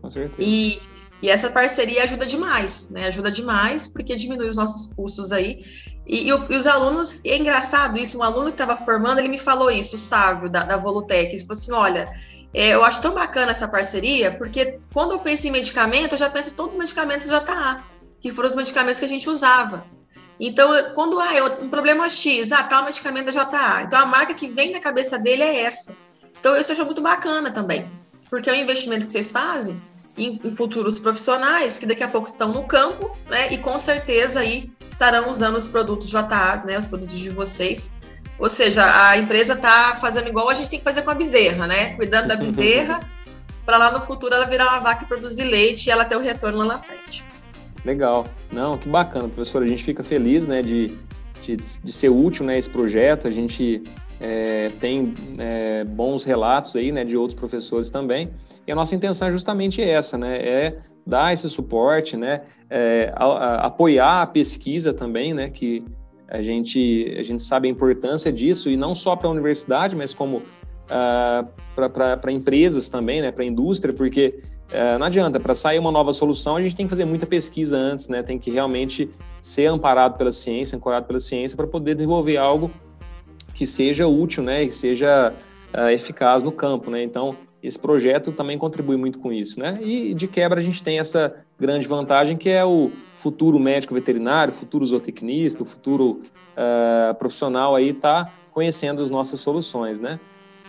Com certeza. E, e essa parceria ajuda demais, né? Ajuda demais porque diminui os nossos custos aí. E, e, e os alunos, é engraçado isso, um aluno que estava formando, ele me falou isso, o Sávio, da, da Volutec, ele falou assim, olha, é, eu acho tão bacana essa parceria, porque quando eu penso em medicamento, eu já penso em todos os medicamentos JA, que foram os medicamentos que a gente usava. Então, quando ah, um problema X, ah, tal medicamento da JA. Então, a marca que vem na cabeça dele é essa. Então, isso eu acho muito bacana também, porque é um investimento que vocês fazem em, em futuros profissionais que daqui a pouco estão no campo, né, e com certeza aí estarão usando os produtos JA, né, os produtos de vocês. Ou seja, a empresa está fazendo igual a gente tem que fazer com a bezerra, né? Cuidando da bezerra, para lá no futuro ela virar uma vaca e produzir leite e ela ter o retorno lá na frente. Legal. Não, que bacana, professor. A gente fica feliz, né, de, de, de ser útil, né, esse projeto. A gente é, tem é, bons relatos aí, né, de outros professores também. E a nossa intenção é justamente essa, né, é dar esse suporte, né, é, a, a, apoiar a pesquisa também, né, que a gente, a gente sabe a importância disso, e não só para a universidade, mas como uh, para empresas também, né, para a indústria, porque é, não adianta, para sair uma nova solução, a gente tem que fazer muita pesquisa antes, né? Tem que realmente ser amparado pela ciência, ancorado pela ciência, para poder desenvolver algo que seja útil, né? Que seja uh, eficaz no campo, né? Então, esse projeto também contribui muito com isso, né? E de quebra a gente tem essa grande vantagem que é o futuro médico veterinário, futuro zootecnista, futuro uh, profissional aí tá conhecendo as nossas soluções, né?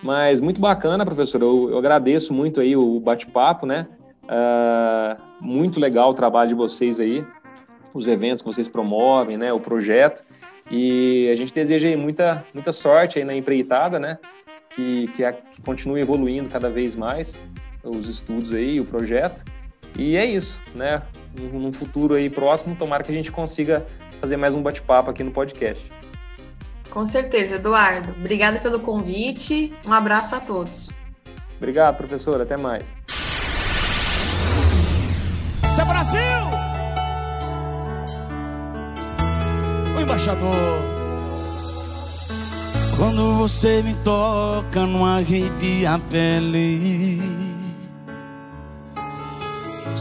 Mas muito bacana, professor. Eu, eu agradeço muito aí o bate-papo, né? Uh, muito legal o trabalho de vocês aí, os eventos que vocês promovem, né? O projeto. E a gente deseja aí muita, muita sorte aí na empreitada, né? Que, que, a, que continue evoluindo cada vez mais os estudos aí, o projeto. E é isso, né? Num futuro aí próximo, tomara que a gente consiga fazer mais um bate-papo aqui no podcast. Com certeza, Eduardo. Obrigada pelo convite. Um abraço a todos. Obrigado, professor. Até mais. Isso é Brasil! O embaixador. Quando você me toca, não arrepia a pele.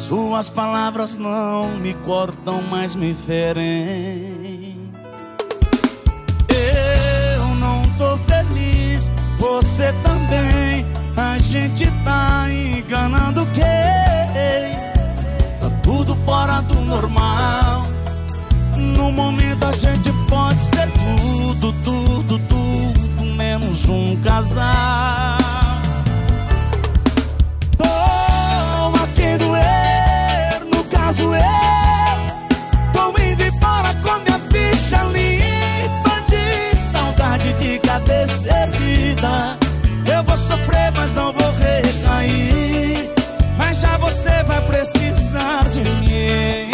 Suas palavras não me cortam, mas me ferem. você também. A gente tá enganando quem? Tá tudo fora do normal. No momento a gente pode ser tudo, tudo, tudo, menos um casal. Caso eu. Tô indo embora com minha ficha limpa de saudade de cabeça erguida. Eu vou sofrer, mas não vou recair. Mas já você vai precisar de mim.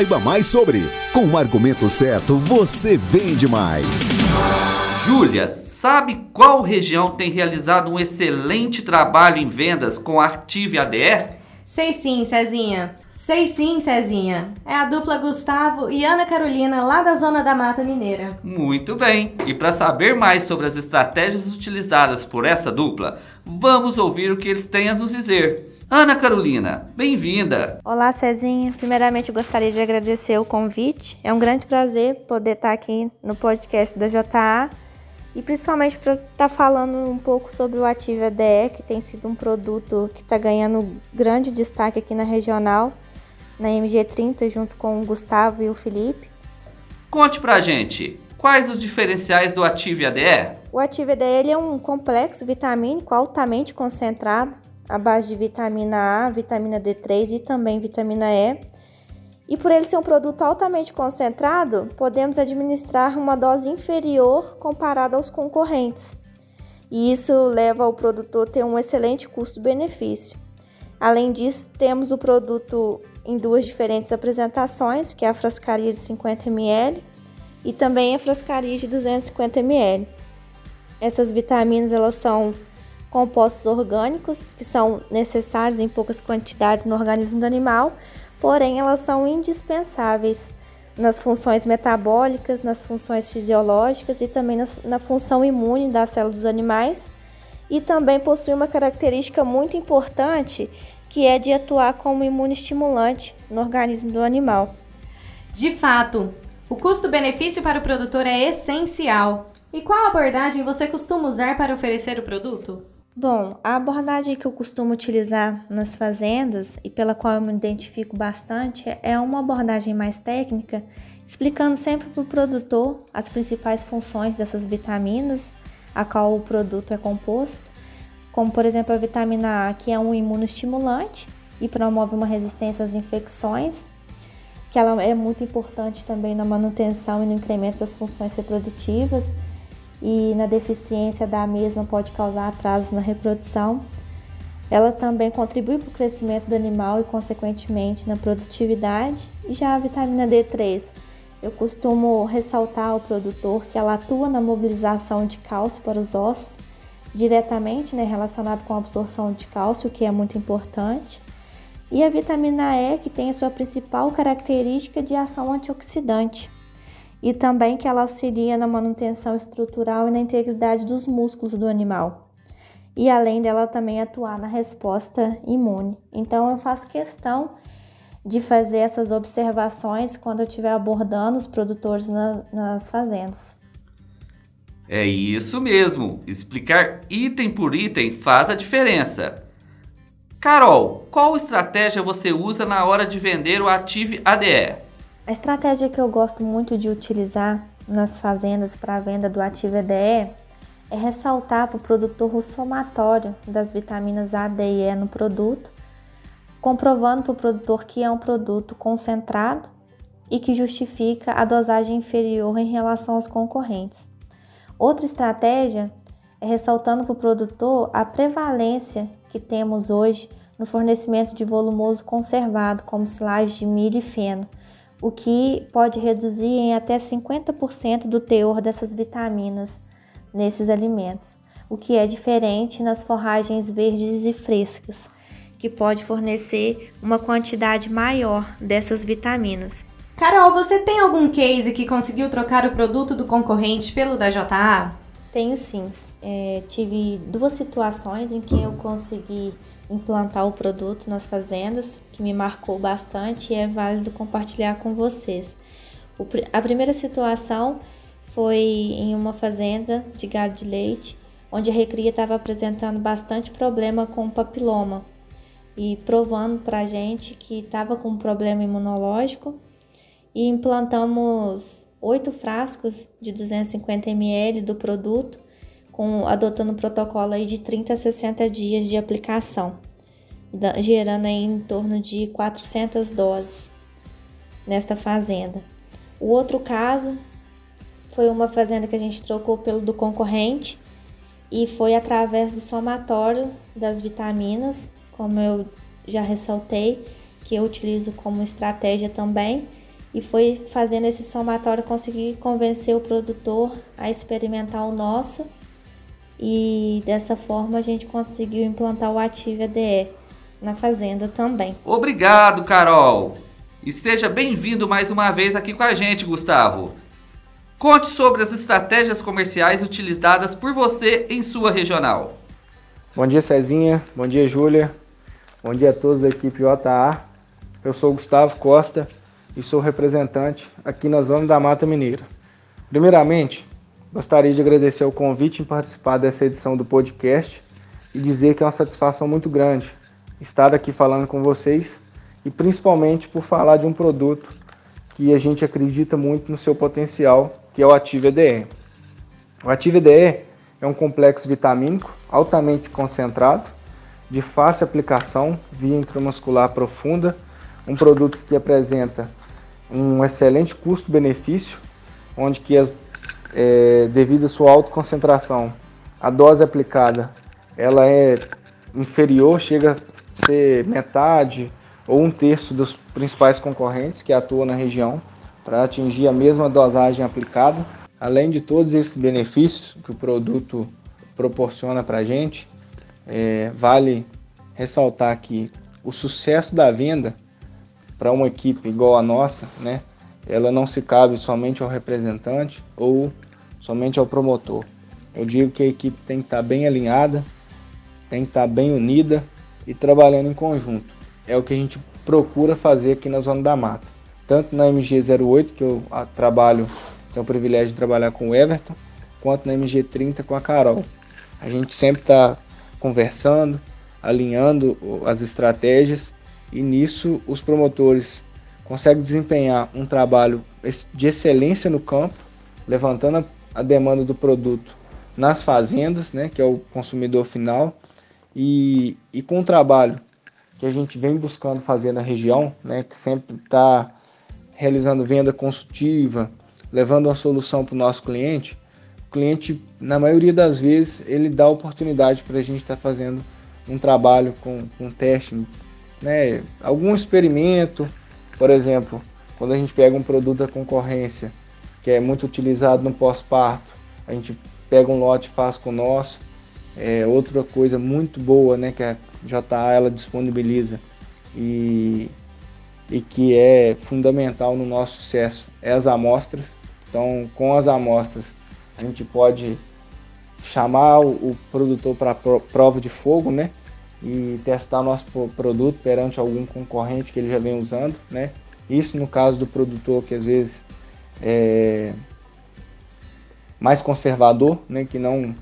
Saiba mais sobre. Com o argumento certo, você vende mais. Júlia, sabe qual região tem realizado um excelente trabalho em vendas com a Active ADR? Sei sim, Cezinha. Sei sim, Cezinha. É a dupla Gustavo e Ana Carolina, lá da Zona da Mata Mineira. Muito bem. E para saber mais sobre as estratégias utilizadas por essa dupla, vamos ouvir o que eles têm a nos dizer. Ana Carolina, bem-vinda! Olá, Cezinha. Primeiramente, gostaria de agradecer o convite. É um grande prazer poder estar aqui no podcast da JA e principalmente para estar falando um pouco sobre o Ativa DE, que tem sido um produto que está ganhando grande destaque aqui na regional, na MG30, junto com o Gustavo e o Felipe. Conte pra gente, quais os diferenciais do Ative ADE? O Ative ADE é um complexo vitamínico altamente concentrado, à base de vitamina A, vitamina D3 e também vitamina E, e por ele ser um produto altamente concentrado, podemos administrar uma dose inferior comparada aos concorrentes. E isso leva o produtor a ter um excelente custo-benefício. Além disso, temos o produto em duas diferentes apresentações, que é a frascaria de 50 ml e também a frascaria de 250 ml. Essas vitaminas elas são compostos orgânicos que são necessários em poucas quantidades no organismo do animal, porém elas são indispensáveis nas funções metabólicas, nas funções fisiológicas e também na, na função imune das células dos animais. E também possui uma característica muito importante que é de atuar como imunoestimulante no organismo do animal. De fato, o custo-benefício para o produtor é essencial. E qual abordagem você costuma usar para oferecer o produto? Bom, a abordagem que eu costumo utilizar nas fazendas e pela qual eu me identifico bastante é uma abordagem mais técnica, explicando sempre para o produtor as principais funções dessas vitaminas, a qual o produto é composto, como por exemplo a vitamina A, que é um imunoestimulante e promove uma resistência às infecções, que ela é muito importante também na manutenção e no incremento das funções reprodutivas e na deficiência da mesma pode causar atrasos na reprodução. Ela também contribui para o crescimento do animal e, consequentemente, na produtividade. E já a vitamina D3, eu costumo ressaltar ao produtor que ela atua na mobilização de cálcio para os ossos, diretamente né, relacionado com a absorção de cálcio, que é muito importante. E a vitamina E, que tem a sua principal característica de ação antioxidante e também que ela auxilia na manutenção estrutural e na integridade dos músculos do animal. E além dela também atuar na resposta imune. Então eu faço questão de fazer essas observações quando eu estiver abordando os produtores na, nas fazendas. É isso mesmo. Explicar item por item faz a diferença. Carol, qual estratégia você usa na hora de vender o Ative ADE? A estratégia que eu gosto muito de utilizar nas fazendas para a venda do ativo EDE é ressaltar para o produtor o somatório das vitaminas A, D e E no produto, comprovando para o produtor que é um produto concentrado e que justifica a dosagem inferior em relação aos concorrentes. Outra estratégia é ressaltando para o produtor a prevalência que temos hoje no fornecimento de volumoso conservado, como silagem de milho e feno, o que pode reduzir em até 50% do teor dessas vitaminas nesses alimentos, o que é diferente nas forragens verdes e frescas, que pode fornecer uma quantidade maior dessas vitaminas. Carol, você tem algum case que conseguiu trocar o produto do concorrente pelo da JA? Tenho sim. É, tive duas situações em que eu consegui implantar o produto nas fazendas, que me marcou bastante e é válido compartilhar com vocês. A primeira situação foi em uma fazenda de gado de leite, onde a recria estava apresentando bastante problema com papiloma e provando para a gente que estava com um problema imunológico e implantamos oito frascos de 250 ml do produto com, adotando um protocolo aí de 30 a 60 dias de aplicação, gerando aí em torno de 400 doses nesta fazenda. O outro caso foi uma fazenda que a gente trocou pelo do concorrente e foi através do somatório das vitaminas, como eu já ressaltei, que eu utilizo como estratégia também, e foi fazendo esse somatório conseguir convencer o produtor a experimentar o nosso e dessa forma a gente conseguiu implantar o Ative ADE na fazenda também. Obrigado, Carol! E seja bem-vindo mais uma vez aqui com a gente, Gustavo. Conte sobre as estratégias comerciais utilizadas por você em sua regional. Bom dia, Cezinha. Bom dia, Júlia. Bom dia a todos da equipe JA. Eu sou Gustavo Costa e sou representante aqui na Zona da Mata Mineira. Primeiramente, Gostaria de agradecer o convite em participar dessa edição do podcast e dizer que é uma satisfação muito grande estar aqui falando com vocês e principalmente por falar de um produto que a gente acredita muito no seu potencial, que é o Ative EDE. O Ative EDE é um complexo vitamínico altamente concentrado, de fácil aplicação, via intramuscular profunda, um produto que apresenta um excelente custo-benefício, onde que as é, devido à sua alta concentração, a dose aplicada ela é inferior, chega a ser metade ou um terço dos principais concorrentes que atuam na região para atingir a mesma dosagem aplicada. Além de todos esses benefícios que o produto proporciona para a gente, é, vale ressaltar que o sucesso da venda para uma equipe igual a nossa, né, ela não se cabe somente ao representante ou somente ao promotor. Eu digo que a equipe tem que estar bem alinhada, tem que estar bem unida e trabalhando em conjunto. É o que a gente procura fazer aqui na Zona da Mata. Tanto na MG08, que eu trabalho, tenho o privilégio de trabalhar com o Everton, quanto na MG30 com a Carol. A gente sempre está conversando, alinhando as estratégias e nisso os promotores consegue desempenhar um trabalho de excelência no campo, levantando a demanda do produto nas fazendas, né, que é o consumidor final, e, e com o trabalho que a gente vem buscando fazer na região, né, que sempre está realizando venda consultiva, levando uma solução para o nosso cliente, o cliente, na maioria das vezes, ele dá oportunidade para a gente estar tá fazendo um trabalho com, com teste, né, algum experimento, por exemplo, quando a gente pega um produto da concorrência que é muito utilizado no pós-parto, a gente pega um lote e faz com o nosso. É outra coisa muito boa, né, que a JA ela disponibiliza e, e que é fundamental no nosso sucesso é as amostras. Então, com as amostras, a gente pode chamar o, produtor para prova de fogo, né? E testar nosso produto perante algum concorrente que ele já vem usando, né? Isso no caso do produtor que às vezes é mais conservador, né? Que não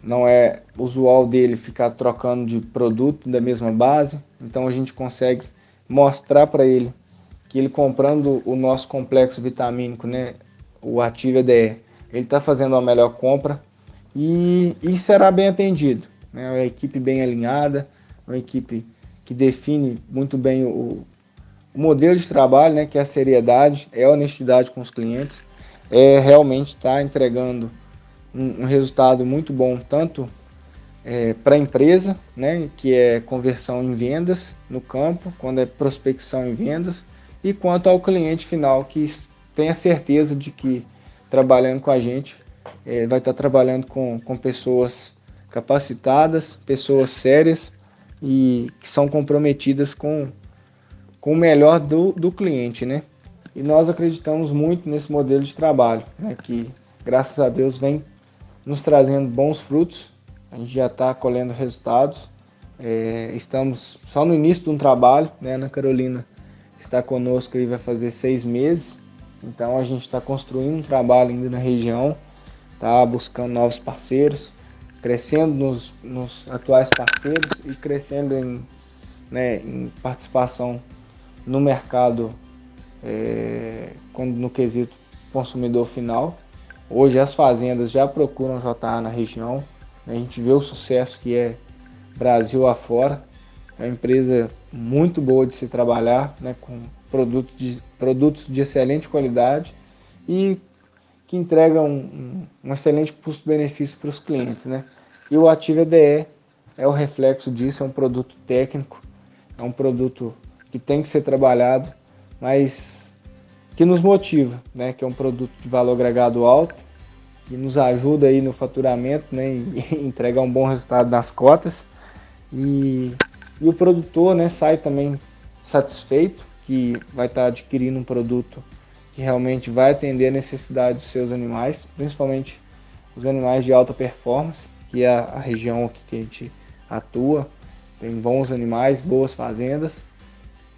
não é usual dele ficar trocando de produto da mesma base, então a gente consegue mostrar para ele que ele comprando o nosso complexo vitamínico, né, o Ative EDE, ele está fazendo a melhor compra e, e será bem atendido né? uma equipe bem alinhada, uma equipe que define muito bem o, o modelo de trabalho, né? que é a seriedade, é a honestidade com os clientes, é realmente estar tá entregando um, um, resultado muito bom, tanto é, para a empresa, né? que é conversão em vendas no campo, quando é prospecção em vendas, e quanto ao cliente final, que tem a certeza de que trabalhando com a gente, é, vai estar tá trabalhando com, com pessoas capacitadas, pessoas sérias e que são comprometidas com, com o melhor do, do cliente, né? E nós acreditamos muito nesse modelo de trabalho, né? Que graças a Deus vem nos trazendo bons frutos. A gente já está colhendo resultados. É, estamos só no início de um trabalho, né? Ana Carolina está conosco e vai fazer seis meses. Então a gente está construindo um trabalho ainda na região, tá buscando novos parceiros, crescendo nos, nos atuais parceiros e crescendo em, né, em participação no mercado é, quando no quesito consumidor final. Hoje as fazendas já procuram JA na região, a gente vê o sucesso que é Brasil afora. É uma empresa muito boa de se trabalhar, né, com produtos de, produtos de excelente qualidade e que entrega um, um, excelente custo-benefício para os clientes. Né? E o Ative EDE é o reflexo disso, é um produto técnico, é um produto que tem que ser trabalhado, mas que nos motiva, né? que é um produto de valor agregado alto, que nos ajuda aí no faturamento né? e entregar um bom resultado nas cotas. E, e o produtor né, sai também satisfeito que vai estar adquirindo um produto que realmente vai atender a necessidade dos seus animais, principalmente os animais de alta performance, que é a região que a gente atua. Tem bons animais, boas fazendas.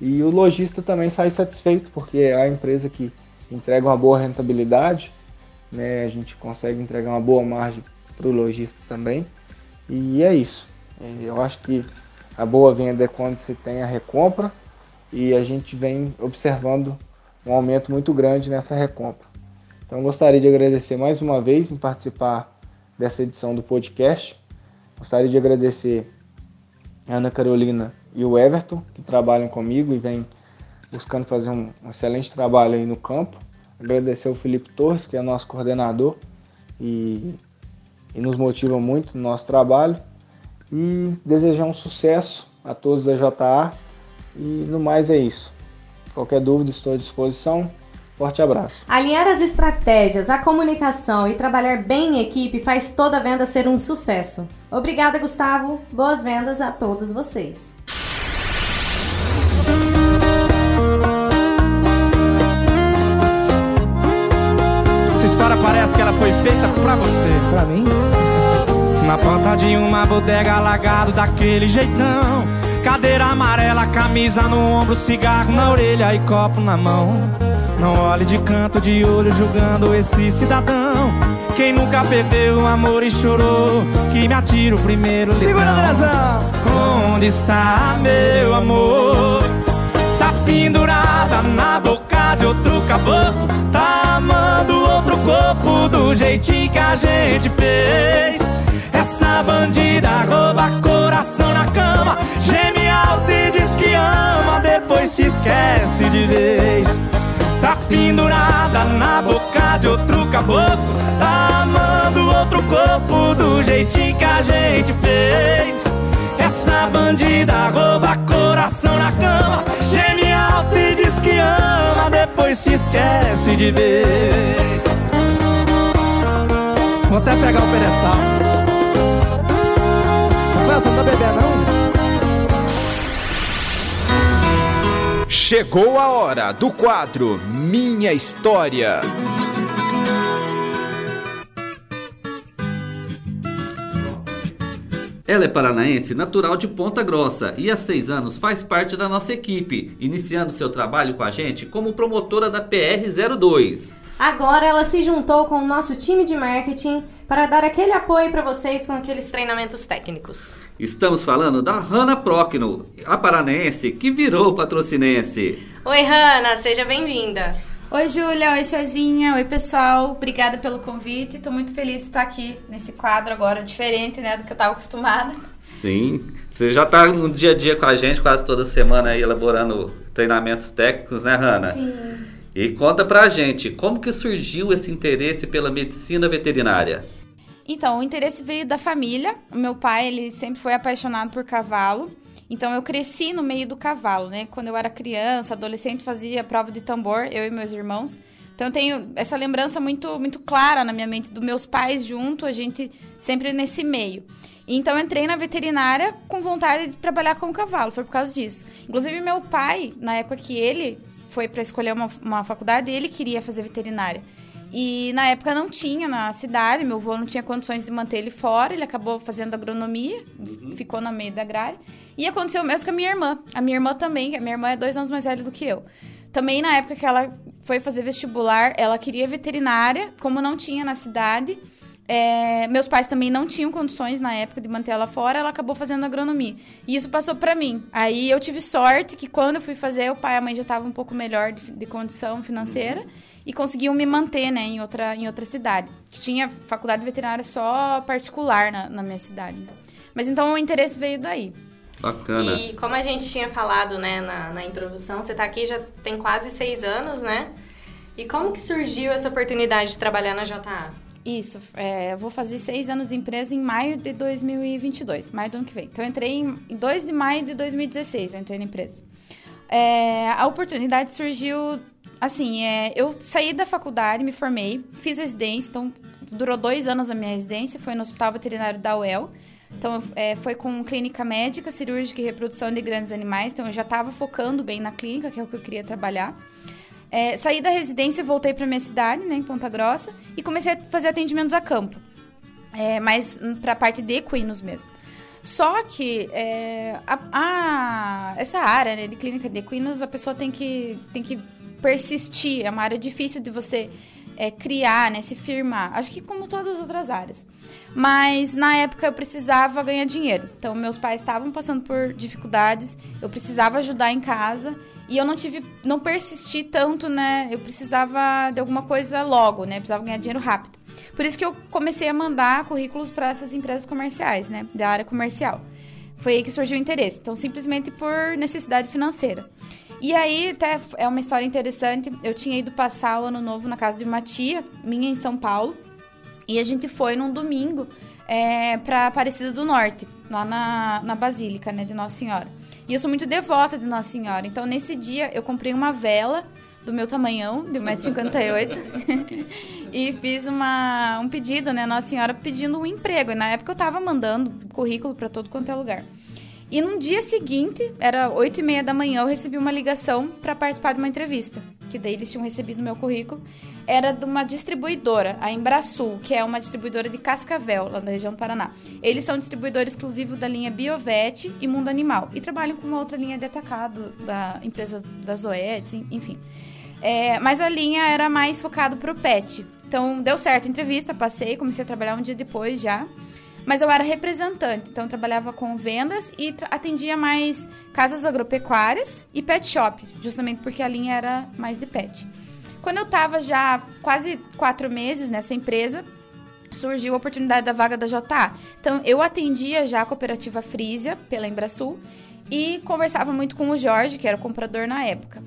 E o lojista também sai satisfeito, porque é a empresa que entrega uma boa rentabilidade né? A gente consegue entregar uma boa margem para o lojista também. E é isso. Eu acho que a boa venda é quando se tem a recompra e a gente vem observando um aumento muito grande nessa recompra. Então gostaria de agradecer mais uma vez em participar dessa edição do podcast. Gostaria de agradecer a Ana Carolina e o Everton, que trabalham comigo e vêm buscando fazer um, excelente trabalho aí no campo. Agradecer ao Felipe Torres, que é nosso coordenador e, e nos motiva muito no nosso trabalho. E desejar um sucesso a todos da JA. E no mais é isso. Qualquer dúvida, estou à disposição. Forte abraço. Alinhar as estratégias, a comunicação e trabalhar bem em equipe faz toda venda ser um sucesso. Obrigada, Gustavo. Boas vendas a todos vocês. Essa história parece que ela foi feita pra você. Pra mim? Na porta de uma bodega alagado daquele jeitão. Cadeira amarela, camisa no ombro, cigarro na orelha e copo na mão. Não olhe de canto de olho julgando esse cidadão. Quem nunca perdeu o amor e chorou, que me atira o primeiro litrão. Segura, Brasão! Onde está meu amor? Tá pendurada na boca de outro caboclo Tá amando outro corpo do jeitinho que a gente fez Essa bandida rouba coração cama Geme alto e diz que ama, depois te esquece de vez. Tá pendurada na boca de outro caboclo. Tá amando outro corpo do jeitinho que a gente fez. Essa bandida rouba coração na cama. Geme alto e diz que ama Depois te esquece de vez. Vou até pegar o pedestal. Não tá bebendo, não? Chegou a hora do quadro Minha História. Ela é paranaense, natural de Ponta Grossa e há seis anos faz parte da nossa equipe, iniciando seu trabalho com a gente como promotora da PR02. Agora ela se juntou com o nosso time de marketing para dar aquele apoio para vocês com aqueles treinamentos técnicos. Estamos falando da Hanna Procno, a paranaense que virou patrocinense. Oi, Hanna, seja bem-vinda. Oi, Júlia. Oi, Cezinha. Oi, pessoal. Obrigada pelo convite. Estou muito feliz de estar aqui nesse quadro agora diferente, né, do que eu estava acostumada. Sim, você já está no dia a dia com a gente quase toda semana aí elaborando treinamentos técnicos, né, Hanna? Sim. E conta pra gente, como que surgiu esse interesse pela medicina veterinária? Então, o interesse veio da família. O meu pai, ele sempre foi apaixonado por cavalo. Então, eu cresci no meio do cavalo, né? Quando eu era criança, adolescente, fazia prova de tambor, eu e meus irmãos. Então, eu tenho essa lembrança muito, muito clara na minha mente dos meus pais junto, a gente sempre nesse meio. Então, entrei na veterinária com vontade de trabalhar com o cavalo, foi por causa disso. Inclusive, meu pai, na época que ele foi para escolher uma, uma faculdade, ele queria fazer veterinária. E na época não tinha na cidade, meu avô não tinha condições de manter ele fora, ele acabou fazendo agronomia, ficou no meio da agrária. E aconteceu o mesmo com a minha irmã. A minha irmã também, a minha irmã é dois anos mais velha do que eu. Também na época que ela foi fazer vestibular, ela queria veterinária, como não tinha na cidade. É, meus pais também não tinham condições na época de manter ela fora, ela acabou fazendo agronomia. E isso passou para mim. Aí eu tive sorte que quando eu fui fazer, o pai e a mãe já estavam um pouco melhor de, de condição financeira e conseguiam me manter, né, em outra, em outra cidade. Que tinha faculdade veterinária só particular na, na minha cidade. Mas então o interesse veio daí. Bacana. E como a gente tinha falado, né, na, na introdução, você tá aqui já tem quase seis anos, né? E como que surgiu essa oportunidade de trabalhar na JA? Isso, é, eu vou fazer seis anos de empresa em maio de 2022, maio do ano que vem. Então, eu entrei em, em 2 de maio de 2016, eu entrei na empresa. É, a oportunidade surgiu, assim, é, eu saí da faculdade, me formei, fiz residência, então durou dois anos a minha residência, foi no Hospital Veterinário da UEL. Então, é, foi com clínica médica, cirúrgica e reprodução de grandes animais, então eu já estava focando bem na clínica, que é o que eu queria trabalhar. É, saí da residência, voltei para minha cidade, né, em Ponta Grossa, e comecei a fazer atendimentos a campo. É, mas para a parte de equinos mesmo. Só que é, a, a, essa área né, de clínica de equinos, a pessoa tem que, tem que persistir. É uma área difícil de você é, criar, né, se firmar. Acho que como todas as outras áreas. Mas na época eu precisava ganhar dinheiro. Então meus pais estavam passando por dificuldades, eu precisava ajudar em casa e eu não tive, não persisti tanto, né? Eu precisava de alguma coisa logo, né? precisava ganhar dinheiro rápido. Por isso que eu comecei a mandar currículos para essas empresas comerciais, né? Da área comercial. Foi aí que surgiu o interesse. Então, simplesmente por necessidade financeira. E aí, até é uma história interessante. Eu tinha ido passar o ano novo na casa de uma tia minha em São Paulo. E a gente foi num domingo é, para Aparecida do Norte, lá na, na Basílica, né, de Nossa Senhora. E eu sou muito devota de Nossa Senhora. Então, nesse dia, eu comprei uma vela do meu tamanhão, de 1,58m, e fiz uma, um pedido, né, Nossa Senhora pedindo um emprego. E na época eu tava mandando currículo para todo quanto é lugar. E no dia seguinte, era 8 e meia da manhã, eu recebi uma ligação para participar de uma entrevista. Que daí eles tinham recebido meu currículo era de uma distribuidora, a Embrasul, que é uma distribuidora de Cascavel, lá na região do Paraná. Eles são distribuidor exclusivo da linha Biovet e Mundo Animal. E trabalham com uma outra linha de atacado da empresa da Zoetis, enfim. É, mas a linha era mais focado pro pet. Então, deu certo a entrevista, passei, comecei a trabalhar um dia depois já. Mas eu era representante, então trabalhava com vendas e atendia mais casas agropecuárias e pet shop, justamente porque a linha era mais de pet. Quando eu estava já quase quatro meses nessa empresa, surgiu a oportunidade da vaga da JA. Então, eu atendia já a cooperativa Frisia, pela Embrasul, e conversava muito com o Jorge, que era o comprador na época.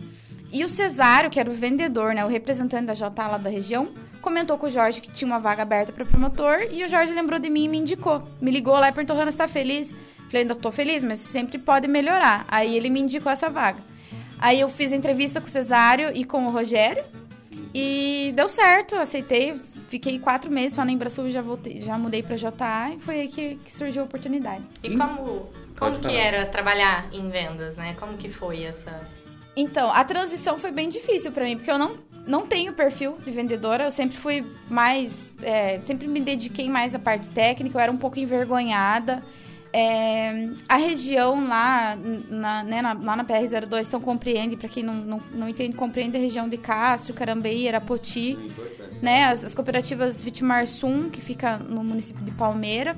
E o Cesário, que era o vendedor, né, o representante da JA lá da região, comentou com o Jorge que tinha uma vaga aberta para promotor, e o Jorge lembrou de mim e me indicou. Me ligou lá e perguntou, Ana, você tá feliz? Falei, ainda tô feliz, mas sempre pode melhorar. Aí ele me indicou essa vaga. Aí eu fiz entrevista com o Cesário e com o Rogério, e deu certo, aceitei. Fiquei quatro meses só na Embrasul, já voltei, já mudei para JA e foi aí que, que, surgiu a oportunidade. E como, como que era trabalhar em vendas, né? Como que foi essa... Então, a transição foi bem difícil para mim, porque eu não, não tenho perfil de vendedora, eu sempre fui mais... É, sempre me dediquei mais à parte técnica, eu era um pouco envergonhada. É, a região lá na, né, na, lá na PR02, então compreende, para quem não, não, não, entende, compreende a região de Castro, Carambeí, Arapoti, né, as, as cooperativas Vitimarsum, que fica no município de Palmeira,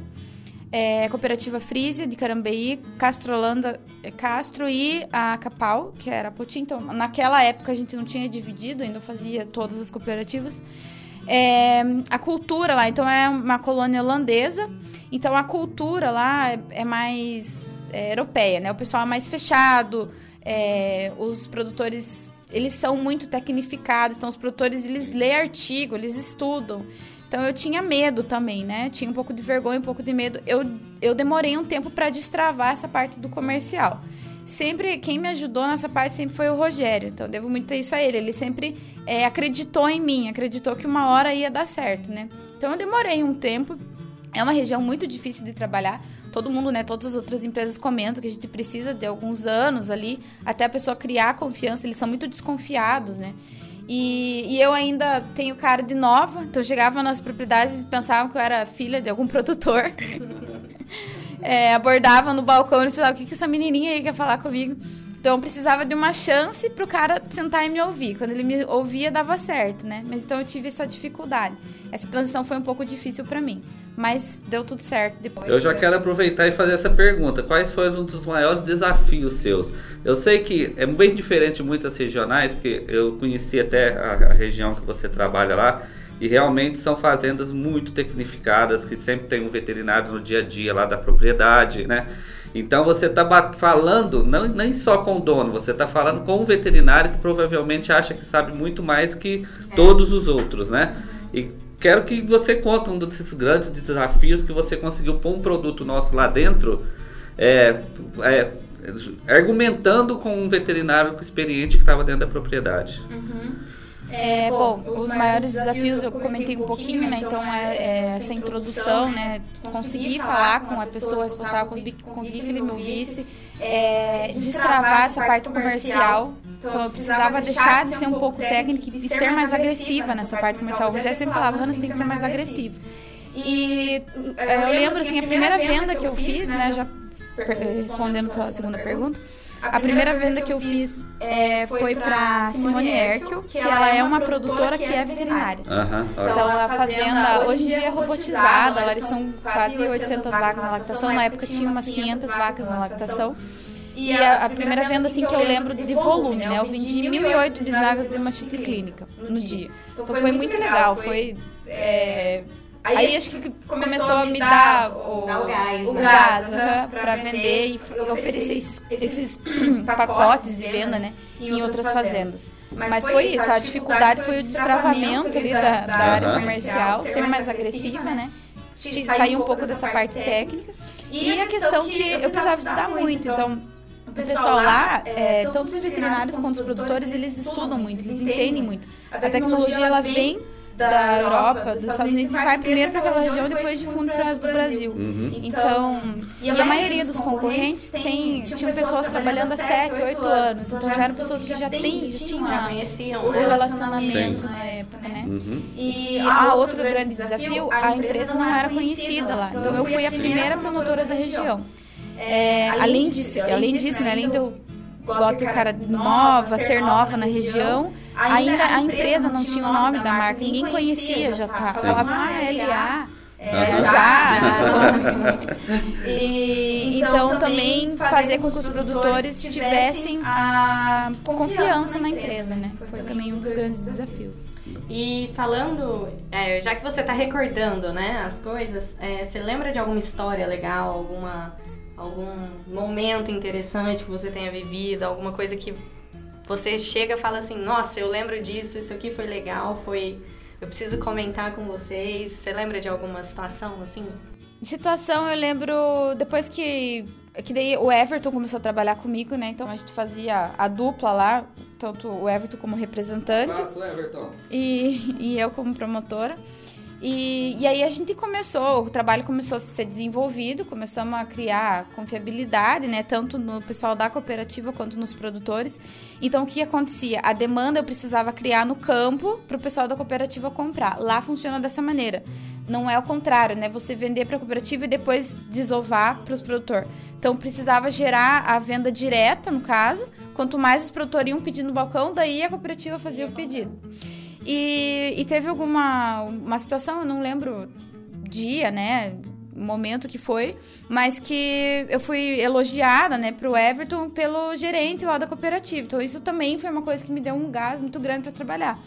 é, a cooperativa Frisia de Carambeí, Castrolanda, é, Castro e a Capal, que era Arapoti. Então, naquela época a gente não tinha dividido, ainda fazia todas as cooperativas. É, a cultura lá, então é uma colônia holandesa, então a cultura lá é, é mais é, europeia, né? O pessoal é mais fechado, é, os produtores eles são muito tecnificados, então os produtores eles lêem artigo, eles estudam. Então eu tinha medo também, né? Tinha um pouco de vergonha, um pouco de medo. Eu, eu demorei um tempo para destravar essa parte do comercial sempre quem me ajudou nessa parte sempre foi o Rogério. Então, eu devo muito isso a ele. Ele sempre é, acreditou em mim, acreditou que uma hora ia dar certo, né? Então, eu demorei um tempo. É uma região muito difícil de trabalhar. Todo mundo, né? Todas as outras empresas comentam que a gente precisa de alguns anos ali até a pessoa criar confiança. Eles são muito desconfiados, né? E, e, eu ainda tenho cara de nova, então eu chegava nas propriedades e pensavam que eu era filha de algum produtor é, abordava no balcão e falava, o que, que essa menininha aí quer falar comigo? Então eu precisava de uma chance pro cara sentar e me ouvir. Quando ele me ouvia, dava certo, né? Mas então eu tive essa dificuldade. Essa transição foi um pouco difícil para mim. Mas deu tudo certo depois. Eu já quero aproveitar e fazer essa pergunta. Quais foram um dos maiores desafios seus? Eu sei que é bem diferente de muitas regionais, porque eu conheci até a, a região que você trabalha lá. E realmente são fazendas muito tecnificadas, que sempre tem um veterinário no dia a dia lá da propriedade, né? Então você está falando não, nem só com o dono, você está falando com um veterinário que provavelmente acha que sabe muito mais que é. todos os outros, né? E quero que você conte um desses grandes desafios que você conseguiu pôr um produto nosso lá dentro, é, é, argumentando com um veterinário experiente que estava dentro da propriedade. Uhum. É, bom, os maiores desafios eu comentei um pouquinho, né? Então é, é essa introdução, né? Conseguir falar com a pessoa responsável, conseguir que ele me ouvisse, é, destravar essa parte comercial. Então eu precisava deixar de ser um pouco técnica e ser mais agressiva nessa parte comercial. O Rogério sempre falava, Ana, você tem que ser mais agressiva. E eu lembro, assim, a primeira venda que eu fiz, né? Já respondendo a tua segunda pergunta A primeira venda que eu fiz é, foi para Simone Erkel, que ela é uma produtora que é veterinária. Aham, ó. Então a fazenda hoje em dia é robotizada, lá eles são quase 800 vacas na lactação. Na época tinha umas 500 vacas na lactação. E a, a primeira venda assim que eu lembro de volume, né? Eu vendi 1.008 bisnagas de mastite clínica no dia. Então foi muito legal, foi é, Aí, acho que começou a me dar o, Dar o gás, o né? gás aham, pra vender e oferecer esses, esses pacotes de venda, né? Em outras fazendas. Mas foi isso, a dificuldade foi o destravamento ali da, da área comercial, ser mais agressiva, né? Te- Sair um pouco dessa parte técnica. E a questão que eu precisava estudar muito, então o pessoal lá, é, tanto os veterinários quanto os produtores, eles estudam muito, eles entendem muito. A tecnologia, ela vem da Europa, dos Estados Unidos, e vai primeiro para aquela região, depois difunde para do Brasil. Uhum. Então, e a maioria dos concorrentes tem, tinham pessoas trabalhando há 7, 8 anos. Então já eram pessoas que já, têm, já tinham Já a- conheciam, o né? relacionamento Sim. na época, né? Uhum. E a outro grande desafio, a empresa não era conhecida lá. Então eu fui a primeira promotora da região. É, além disso, além disso, né, além de eu gosto de cara nova, ser nova na região, ainda a empresa não tinha o nome da marca, ninguém conhecia já tá. Falava, ah, LA, é, já. E, então também fazer com que os produtores tivessem a confiança na empresa, né? Foi também um dos grandes desafios. E falando, é, já que você tá recordando, né, as coisas, é, você lembra de alguma história legal, alguma, algum momento interessante que você tenha vivido, alguma coisa que você chega e fala assim, nossa, eu lembro disso, isso aqui foi legal, foi, eu preciso comentar com vocês. Você lembra de alguma situação assim? Situação, eu lembro depois que que daí o Everton começou a trabalhar comigo, né? Então a gente fazia a dupla lá, tanto o Everton como representante Abraço, Everton. e, e eu como promotora. E, e aí a gente começou, o trabalho começou a ser desenvolvido, começamos a criar confiabilidade, né? Tanto no pessoal da cooperativa quanto nos produtores. Então o que acontecia? A demanda eu precisava criar no campo para o pessoal da cooperativa comprar. Lá funciona dessa maneira. Não é o contrário, né? Você vender para a cooperativa e depois desovar para os produtores. Então precisava gerar a venda direta, no caso. Quanto mais os produtores iam pedindo no balcão, daí a cooperativa fazia o pedido. E, e teve alguma uma situação, eu não lembro dia, né? Momento que foi, mas que eu fui elogiada, né, pro Everton pelo gerente lá da cooperativa. Então, isso também foi uma coisa que me deu um gás muito grande para trabalhar.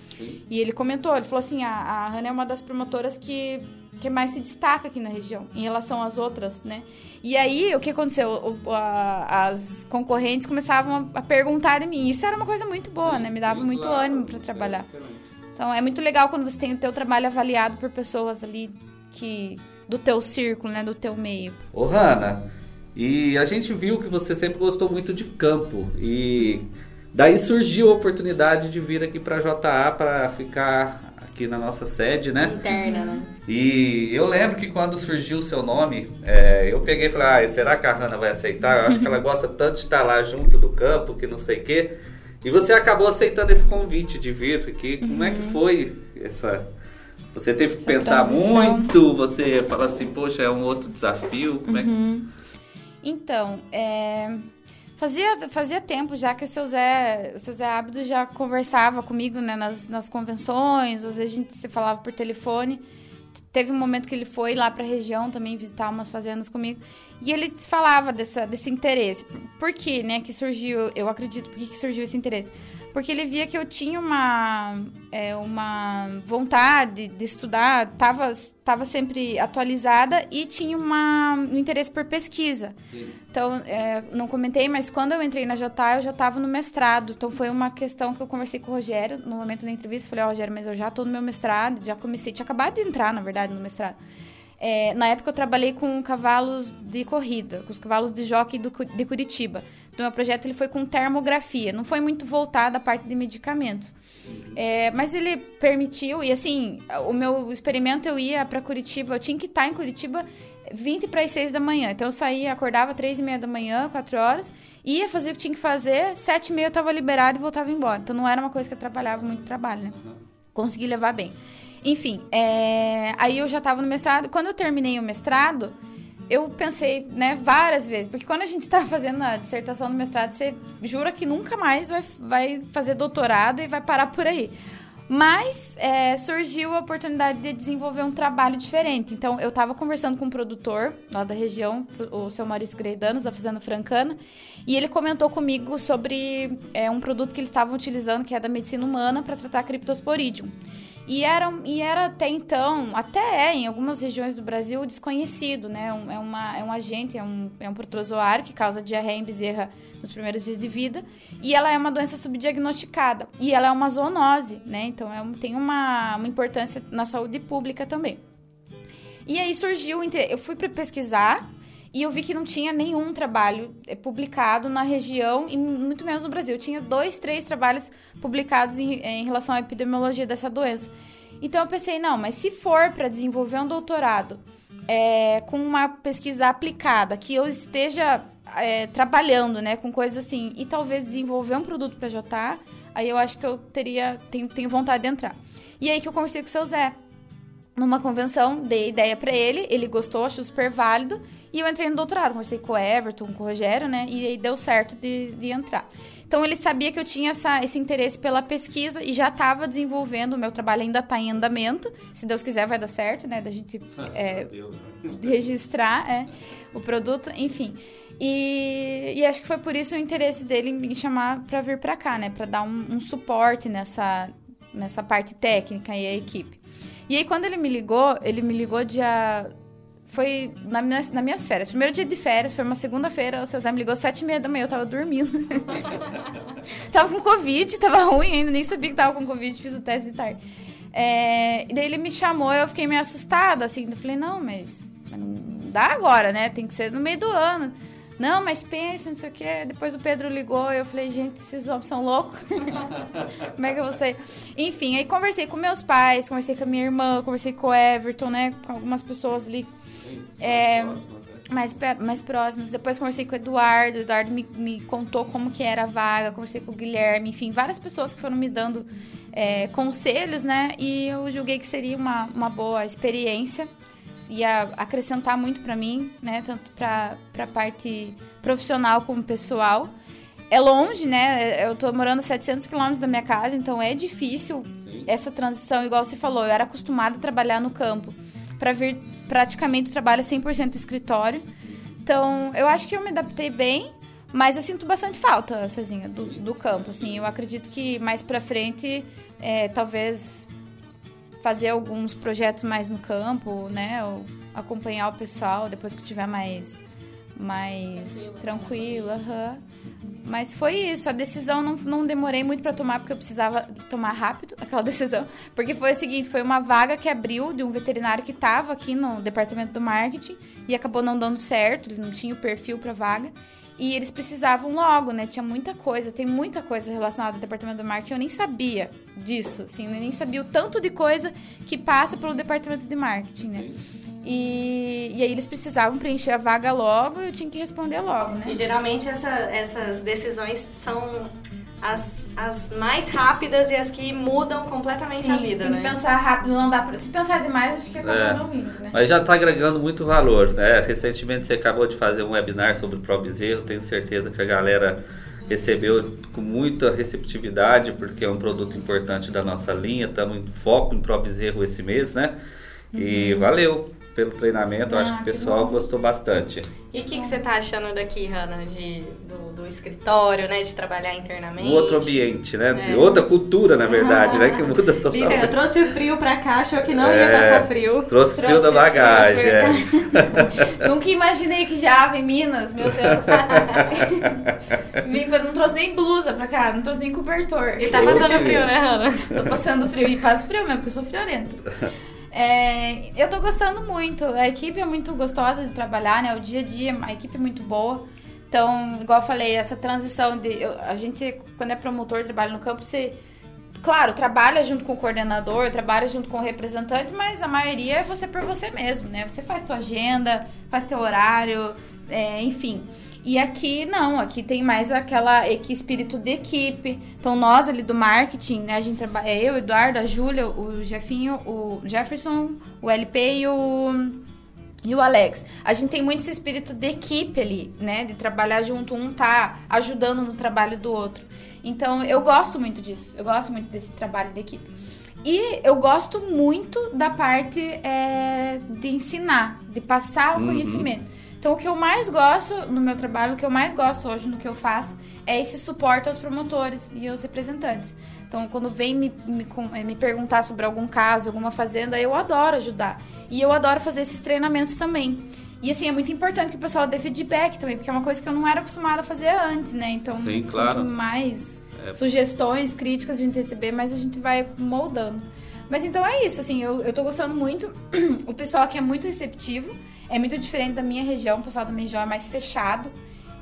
E ele comentou, ele falou assim: a, a Hannah é uma das promotoras que, que mais se destaca aqui na região, em relação às outras, né? E aí, o que aconteceu? O- a- as concorrentes começavam a, a perguntar de mim. Isso era uma coisa muito boa, né? Me dava muito claro. ânimo para trabalhar. Então é muito legal quando você tem o teu trabalho avaliado por pessoas ali que do teu círculo, né, do teu meio. Ô, Hanna, e a gente viu que você sempre gostou muito de campo e daí surgiu a oportunidade de vir aqui para JA para ficar aqui na nossa sede, né? Interna, né? E eu lembro que quando surgiu o seu nome, é, eu peguei e falei, ah, será que a Hanna vai aceitar? Eu acho que ela gosta tanto de estar lá junto do campo, que não sei o quê. E você acabou aceitando esse convite de vir aqui. Como é que foi essa... Você teve que Essa pensar transição. muito, você fala assim, poxa, é um outro desafio. Como é que... Então, é, fazia, fazia tempo já que o seu Zé, o seu Zé Ábido já conversava comigo né, nas, nas convenções, às vezes a gente se falava por telefone. Teve um momento que ele foi lá para a região também visitar umas fazendas comigo. E ele falava dessa, desse interesse. Por, que, né, que surgiu, eu acredito, por que, que surgiu esse interesse? Porque ele via que eu tinha uma, é, uma vontade de estudar, estava tava sempre atualizada e tinha uma, um interesse por pesquisa. Então, é, não comentei, mas quando eu entrei na JA, eu já estava no mestrado. Então, foi uma questão que eu conversei com o Rogério no momento da entrevista. Falei, ó, Rogério, mas eu já estou no meu mestrado, já comecei, tinha acabado de entrar, na verdade, no mestrado. É, na época, eu trabalhei com cavalos de corrida, com os cavalos de jockey do de Curitiba. Do meu projeto, ele foi com termografia. Não foi muito voltado à parte de medicamentos. É, mas ele permitiu, e assim, o meu experimento eu ia para Curitiba, eu tinha que estar em Curitiba 20 para as 6 da manhã. Então eu saía, acordava 3 e meia da manhã, 4 horas, ia fazer o que tinha que fazer, 7 e meia eu estava liberado e voltava embora. Então não era uma coisa que atrapalhava muito o trabalho, né? Consegui levar bem. Enfim, é, aí eu já estava no mestrado. Quando eu terminei o mestrado, eu pensei, né, várias vezes, porque quando a gente tá fazendo a dissertação no mestrado, você jura que nunca mais vai, vai fazer doutorado e vai parar por aí. Mas é, surgiu a oportunidade de desenvolver um trabalho diferente. Então, eu estava conversando com um produtor lá da região, o seu Maurício Greidanos, da Fazenda Francana, e ele comentou comigo sobre é, um produto que eles estavam utilizando, que é da medicina humana, para tratar Cryptosporidium. E era, e era até então, até é, em algumas regiões do Brasil, desconhecido, né? Um, é, uma, é um agente, é um, é um protozoário que causa diarreia em bezerra nos primeiros dias de vida. E ela é uma doença subdiagnosticada. E ela é uma zoonose, né? Então é, tem uma, uma importância na saúde pública também. E aí surgiu, eu fui pesquisar e eu vi que não tinha nenhum trabalho eh, publicado na região e muito menos no Brasil. Tinha dois, três trabalhos publicados em, em relação à epidemiologia dessa doença. Então eu pensei, não, mas se for para desenvolver um doutorado é, com uma pesquisa aplicada, que eu esteja é, trabalhando, né, com coisas assim, e talvez desenvolver um produto para Jotar, aí eu acho que eu teria, tenho, tenho vontade de entrar. E aí que eu conversei com o seu Zé, numa convenção, dei ideia para ele, ele gostou, achou super válido, e eu entrei no doutorado, conversei com o Everton, com o Rogério, né? E aí deu certo de, de entrar. Então ele sabia que eu tinha essa, esse interesse pela pesquisa e já estava desenvolvendo. O meu trabalho ainda está em andamento. Se Deus quiser, vai dar certo, né? Da gente é, registrar é, o produto, enfim. E, e, acho que foi por isso o interesse dele em me chamar para vir para cá, né? Para dar um, um suporte nessa, nessa parte técnica e a equipe. E aí, quando ele me ligou, ele me ligou dia foi na minhas, nas minhas férias. Primeiro dia de férias, foi uma segunda-feira, o seu Zé me ligou sete e meia da manhã, eu tava dormindo. tava com Covid, tava ruim ainda, nem sabia que tava com Covid, fiz o teste de tarde. É, e daí ele me chamou, eu fiquei meio assustada, assim, eu falei, não, mas, mas não dá agora, né? Tem que ser no meio do ano. Não, mas pensa, não sei o quê. Depois o Pedro ligou e eu falei, gente, esses homens são loucos. Como é que eu vou sair? Enfim, aí conversei com meus pais, conversei com a minha irmã, conversei com o Everton, né? Com algumas pessoas ali é, mais, mais próximas. Depois conversei com o Eduardo. O Eduardo me, me contou como que era a vaga. Conversei com o Guilherme. Enfim, várias pessoas que foram me dando é, conselhos, né? E eu julguei que seria uma, uma boa experiência. Ia acrescentar muito para mim, né? Tanto para a parte profissional como pessoal. É longe, né? Eu tô morando a 700 quilômetros da minha casa, então é difícil Sim. essa transição, igual você falou. Eu era acostumada a trabalhar no campo. Para vir praticamente trabalha 100% escritório. Então, eu acho que eu me adaptei bem, mas eu sinto bastante falta, Cezinha, do, do campo. Assim, eu acredito que mais pra frente, é, talvez fazer alguns projetos mais no campo, né? Ou acompanhar o pessoal depois que tiver mais mais tranquila. Uhum. Mas foi isso, a decisão não, não demorei muito para tomar, porque eu precisava tomar rápido aquela decisão. Porque foi o seguinte, foi uma vaga que abriu de um veterinário que estava aqui no departamento do marketing e acabou não dando certo, ele não tinha o perfil para vaga. E eles precisavam logo, né? Tinha muita coisa, tem muita coisa relacionada ao departamento do marketing. Eu nem sabia disso, assim, eu nem sabia o tanto de coisa que passa pelo departamento de marketing, né? E, e aí eles precisavam preencher a vaga logo e eu tinha que responder logo, né? E geralmente essa, essas decisões são as, as mais rápidas e as que mudam completamente Sim, a vida, tem né? que pensar rápido, não dá pra... Se pensar demais, acho que acaba é, não indo, né? Mas já está agregando muito valor, né? Recentemente você acabou de fazer um webinar sobre o Bezerro, tenho certeza que a galera recebeu com muita receptividade, porque é um produto importante da nossa linha, estamos em foco em Bezerro esse mês, né? E uhum. valeu! pelo treinamento, ah, acho que o pessoal que gostou bastante. E o que, que, você está achando daqui, Hanna, de, do, do, escritório, né, de trabalhar internamente? Um outro ambiente, né, é. outra cultura, na verdade, né, que muda totalmente. Líder, eu trouxe o frio para cá, achou que não é, ia passar frio. Trouxe, trouxe frio da bagagem, frio, é. Nunca imaginei que já em Minas, meu Deus. não trouxe nem blusa para cá, não trouxe nem cobertor. E tá passando frio, né, Hanna? Tô passando frio, e passo frio mesmo, porque eu sou friorenta. É, eu tô gostando muito. A equipe é muito gostosa de trabalhar, né? O dia a dia, a equipe é muito boa. Então, igual eu falei, essa transição de. Eu, a gente, quando é promotor, trabalha no campo, você. Claro, trabalha junto com o coordenador, trabalha junto com o representante, mas a maioria é você por você mesmo, né? Você faz tua agenda, faz teu horário, é, enfim. E aqui não, aqui tem mais aquela que espírito de equipe. Então nós ali do marketing, né, a gente trabalha, é eu, Eduardo, a Júlia, o Jefinho, o Jefferson, o LP e o e o Alex. A gente tem muito esse espírito de equipe ali, né? De trabalhar junto, um tá ajudando no trabalho do outro. Então, eu gosto muito disso. Eu gosto muito desse trabalho de equipe. E eu gosto muito da parte é, de ensinar, de passar o Uhum. conhecimento. Então, o que eu mais gosto no meu trabalho, o que eu mais gosto hoje no que eu faço, é esse suporte aos promotores e aos representantes. Então, quando vem me, me, eh, me perguntar sobre algum caso, alguma fazenda, eu adoro ajudar. E eu adoro fazer esses treinamentos também. E assim, é muito importante que o pessoal dê feedback também, porque é uma coisa que eu não era acostumada a fazer antes, né? Então, Sim, quanto claro. mais É. sugestões, críticas a gente receber, mais a gente vai moldando. Mas então é isso, assim, eu, eu tô gostando muito. o pessoal aqui é muito receptivo, é muito diferente da minha região, o pessoal da minha região é mais fechado.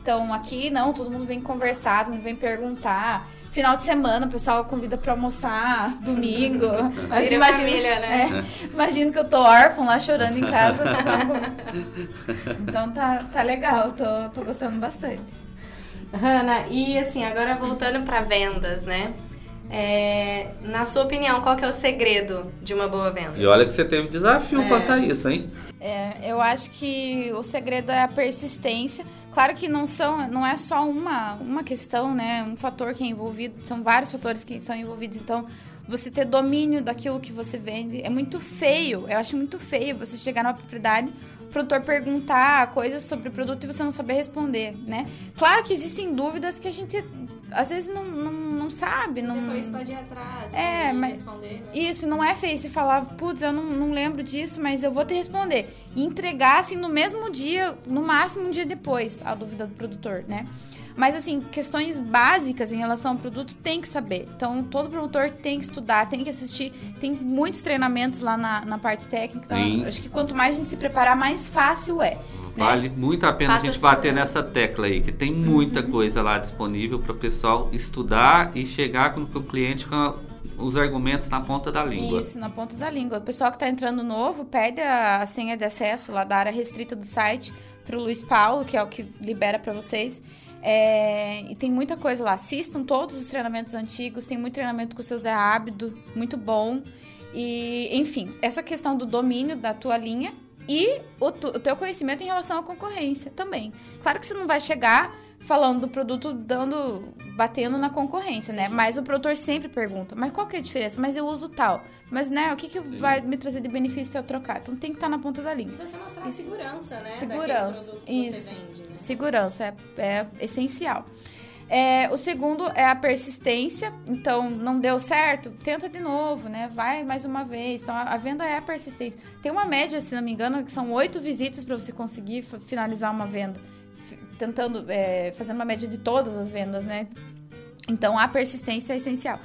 Então aqui não, todo mundo vem conversar, todo mundo vem perguntar. Final de semana, o pessoal convida pra almoçar, domingo. Vira imagino, família, né? é, imagino que eu tô órfã lá chorando em casa. com- Então tá, tá legal, tô, tô gostando bastante. Hanna, e assim, agora voltando para vendas, né? É, na sua opinião, qual que é o segredo de uma boa venda? E olha que você teve desafio É. quanto a isso, hein? É, eu acho que o segredo é a persistência. Claro que não são, não é só uma, uma questão, né? Um fator que é envolvido, são vários fatores que são envolvidos. Então, você ter domínio daquilo que você vende é muito feio. Eu acho muito feio você chegar numa propriedade, o produtor perguntar coisas sobre o produto e você não saber responder, né? Claro que existem dúvidas que a gente às vezes não, não, não sabe, não Depois pode ir atrás É, né, e mas- responder. né? isso, não é feio você falar, putz, eu não, não lembro disso, mas eu vou te responder. E entregar, assim, no mesmo dia, no máximo um dia depois, a dúvida do produtor, né? Mas, assim, questões básicas em relação ao produto tem que saber. Então, todo promotor tem que estudar, tem que assistir. Tem muitos treinamentos lá na, na parte técnica. Então, Sim. acho que quanto mais a gente se preparar, mais fácil é. Vale muito a pena Passa a gente bater nessa tecla aí, que tem muita Uhum. coisa lá disponível para o pessoal estudar e chegar com o cliente com os argumentos na ponta da língua. Isso, na ponta da língua. O pessoal que tá entrando novo pede a, a senha de acesso lá da área restrita do site pro Luiz Paulo, que é o que libera para vocês. É, e tem muita coisa lá. Assistam todos os treinamentos antigos, tem muito treinamento com o seu Zé Ábido, muito bom. E, enfim, essa questão do domínio da tua linha e o, tu- o teu conhecimento em relação à concorrência também. Claro que você não vai chegar falando do produto dando batendo na concorrência, né? Mas o produtor sempre pergunta: "Mas qual que é a diferença? Mas eu uso tal. Mas né, o que que vai me trazer de benefício se eu trocar?" Então tem que estar na ponta da língua. Você mostrar a segurança, né? Segurança, daquele produto que isso. você vende. Né? Segurança é, é essencial. É, o segundo é a persistência. Então, não deu certo, tenta de novo, né? Vai mais uma vez. Então, a, a venda é a persistência. Tem uma média, se não me engano, que são oito visitas para você conseguir finalizar uma venda. F- Tentando, é, fazendo uma média de todas as vendas, né? Então, a persistência é essencial.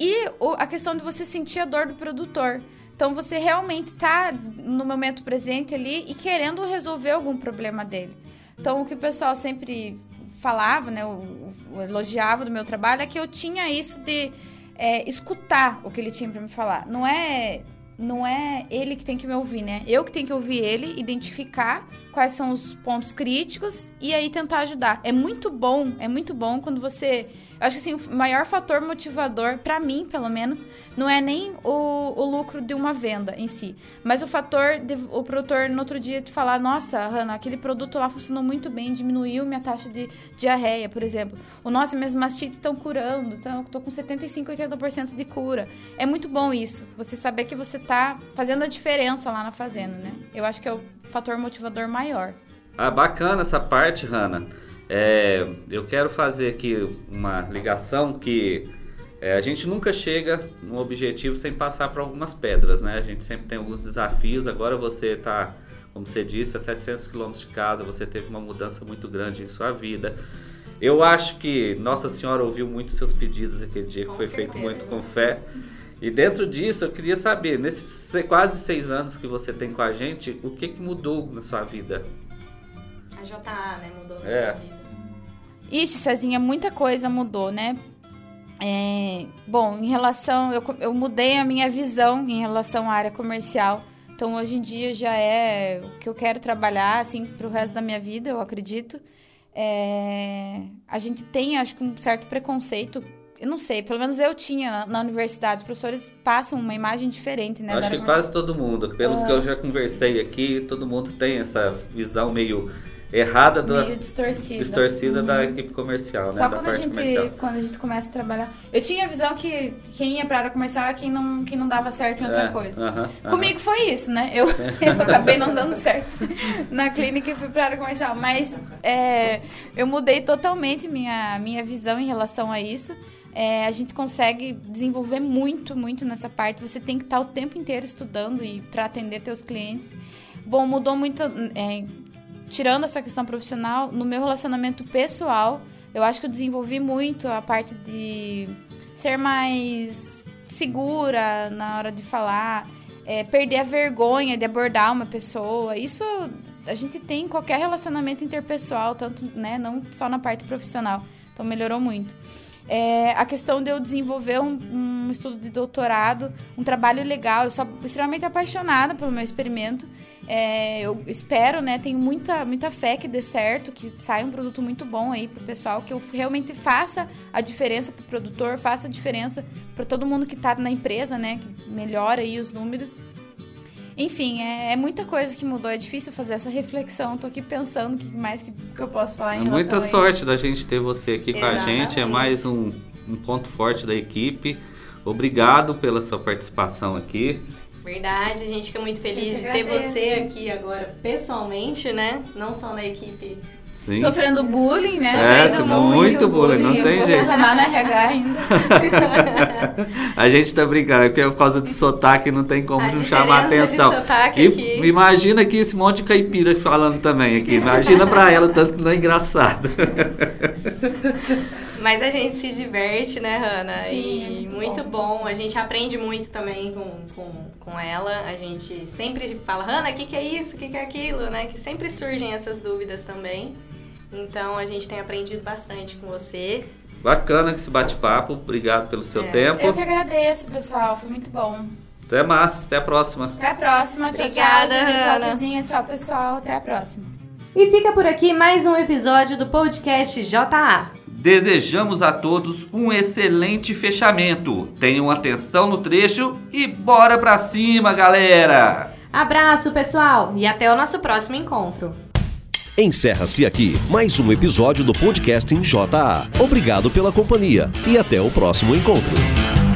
E o- a questão de você sentir a dor do produtor. Então, você realmente tá no momento presente ali e querendo resolver algum problema dele. Então, o que o pessoal sempre falava, né, o, o- elogiava do meu trabalho, é que eu tinha isso de é, escutar o que ele tinha para me falar. Não é não é ele que tem que me ouvir, né? Eu que tenho que ouvir ele, identificar quais são os pontos críticos e aí tentar ajudar. É muito bom, é muito bom quando você. Acho que assim, o maior fator motivador, pra mim, pelo menos, não é nem o, o lucro de uma venda em si, mas o fator de o produtor no outro dia te falar: nossa, Hanna, aquele produto lá funcionou muito bem, diminuiu minha taxa de diarreia, por exemplo. O nossa, minhas mastites estão curando, então tô com 75, 80% de cura. É muito bom isso, você saber que você tá fazendo a diferença lá na fazenda, né? Eu acho que é o fator motivador maior. Ah, bacana essa parte, Hanna. É, eu quero fazer aqui uma ligação que é, a gente nunca chega no objetivo sem passar por algumas pedras, né? A gente sempre tem alguns desafios. Agora você está, como você disse, a 700 quilômetros de casa, você teve uma mudança muito grande em sua vida. Eu acho que Nossa Senhora ouviu muito seus pedidos aquele dia, que Com foi feito certeza. muito com fé. E dentro disso, eu queria saber, nesses se- quase seis anos que você tem com a gente, o que, que mudou na sua vida? A JA, né? Mudou na É. sua vida. Ixi, Cezinha, muita coisa mudou, né? É, bom, em relação. Eu, eu mudei a minha visão em relação à área comercial. Então, hoje em dia já é o que eu quero trabalhar, assim, pro resto da minha vida, eu acredito. É, a gente tem, acho que, um certo preconceito eu não sei, pelo menos eu tinha na, na universidade, os professores passam uma imagem diferente, né? Acho que quase todo mundo, pelos Ah. que eu já conversei aqui, todo mundo tem essa visão meio errada da Meio distorcida. distorcida da Uhum. equipe comercial, né? Só da quando a, gente, comercial. quando a gente começa a trabalhar. Eu tinha a visão que quem ia pra área comercial é quem não, quem não dava certo em outra É, coisa. aham, aham. Comigo foi isso, né? Eu, eu acabei não dando certo na clínica e fui pra área comercial. Mas é, eu mudei totalmente minha, minha visão em relação a isso. É, a gente consegue desenvolver muito, muito nessa parte. Você tem que estar o tempo inteiro estudando e para atender teus clientes. Bom, mudou muito. é, tirando essa questão profissional, no meu relacionamento pessoal, eu acho que eu desenvolvi muito a parte de ser mais segura na hora de falar, é, perder a vergonha de abordar uma pessoa. Isso a gente tem em qualquer relacionamento interpessoal, tanto, né, não só na parte profissional. Então melhorou muito. É, a questão de eu desenvolver um, um estudo de doutorado, um trabalho legal. Eu sou extremamente apaixonada pelo meu experimento. É, eu espero, né? Tenho muita, muita fé que dê certo, que saia um produto muito bom aí pro pessoal, que eu realmente faça a diferença pro produtor, faça a diferença para todo mundo que tá na empresa, né? Que melhora aí os números. Enfim, é, é muita coisa que mudou. É difícil fazer essa reflexão. Tô aqui pensando o que mais que, que eu posso falar em É relação muita a isso. sorte da gente ter você aqui com a Exatamente. gente. É mais um, um ponto forte da equipe. Obrigado pela sua participação aqui. Verdade, a gente fica muito feliz de ter você aqui agora pessoalmente, né? Não só na equipe. Sim. Sofrendo bullying, né? É, Sofrendo Simão, muito bullying, não Eu tem vou jeito. reclamar na RH ainda. A gente tá brincando, é porque por causa do sotaque não tem como A não chamar atenção. sotaque E aqui. imagina aqui esse monte de caipira falando também aqui. Imagina pra ela o tanto que não é engraçado. Mas a gente se diverte, né, Hanna? Sim, é e muito muito bom. bom. A gente aprende muito também com, com, com ela. A gente sempre fala, Hanna, o que, que é isso? O que, que é aquilo? Né? Que sempre surgem essas dúvidas também. Então a gente tem aprendido bastante com você. Bacana esse bate-papo. Obrigado pelo seu É. tempo. Eu que agradeço, pessoal. Foi muito bom. Até mais, até a próxima. Até a próxima. Tchau, Obrigada, tchau, gente. Tchau. Tchau, pessoal. Até a próxima. E fica por aqui mais um episódio do podcast JA. Desejamos a todos um excelente fechamento. Tenham atenção no trecho e bora pra cima, galera! Abraço, pessoal, e até o nosso próximo encontro. Encerra-se aqui mais um episódio do podcast em JA. Obrigado pela companhia e até o próximo encontro.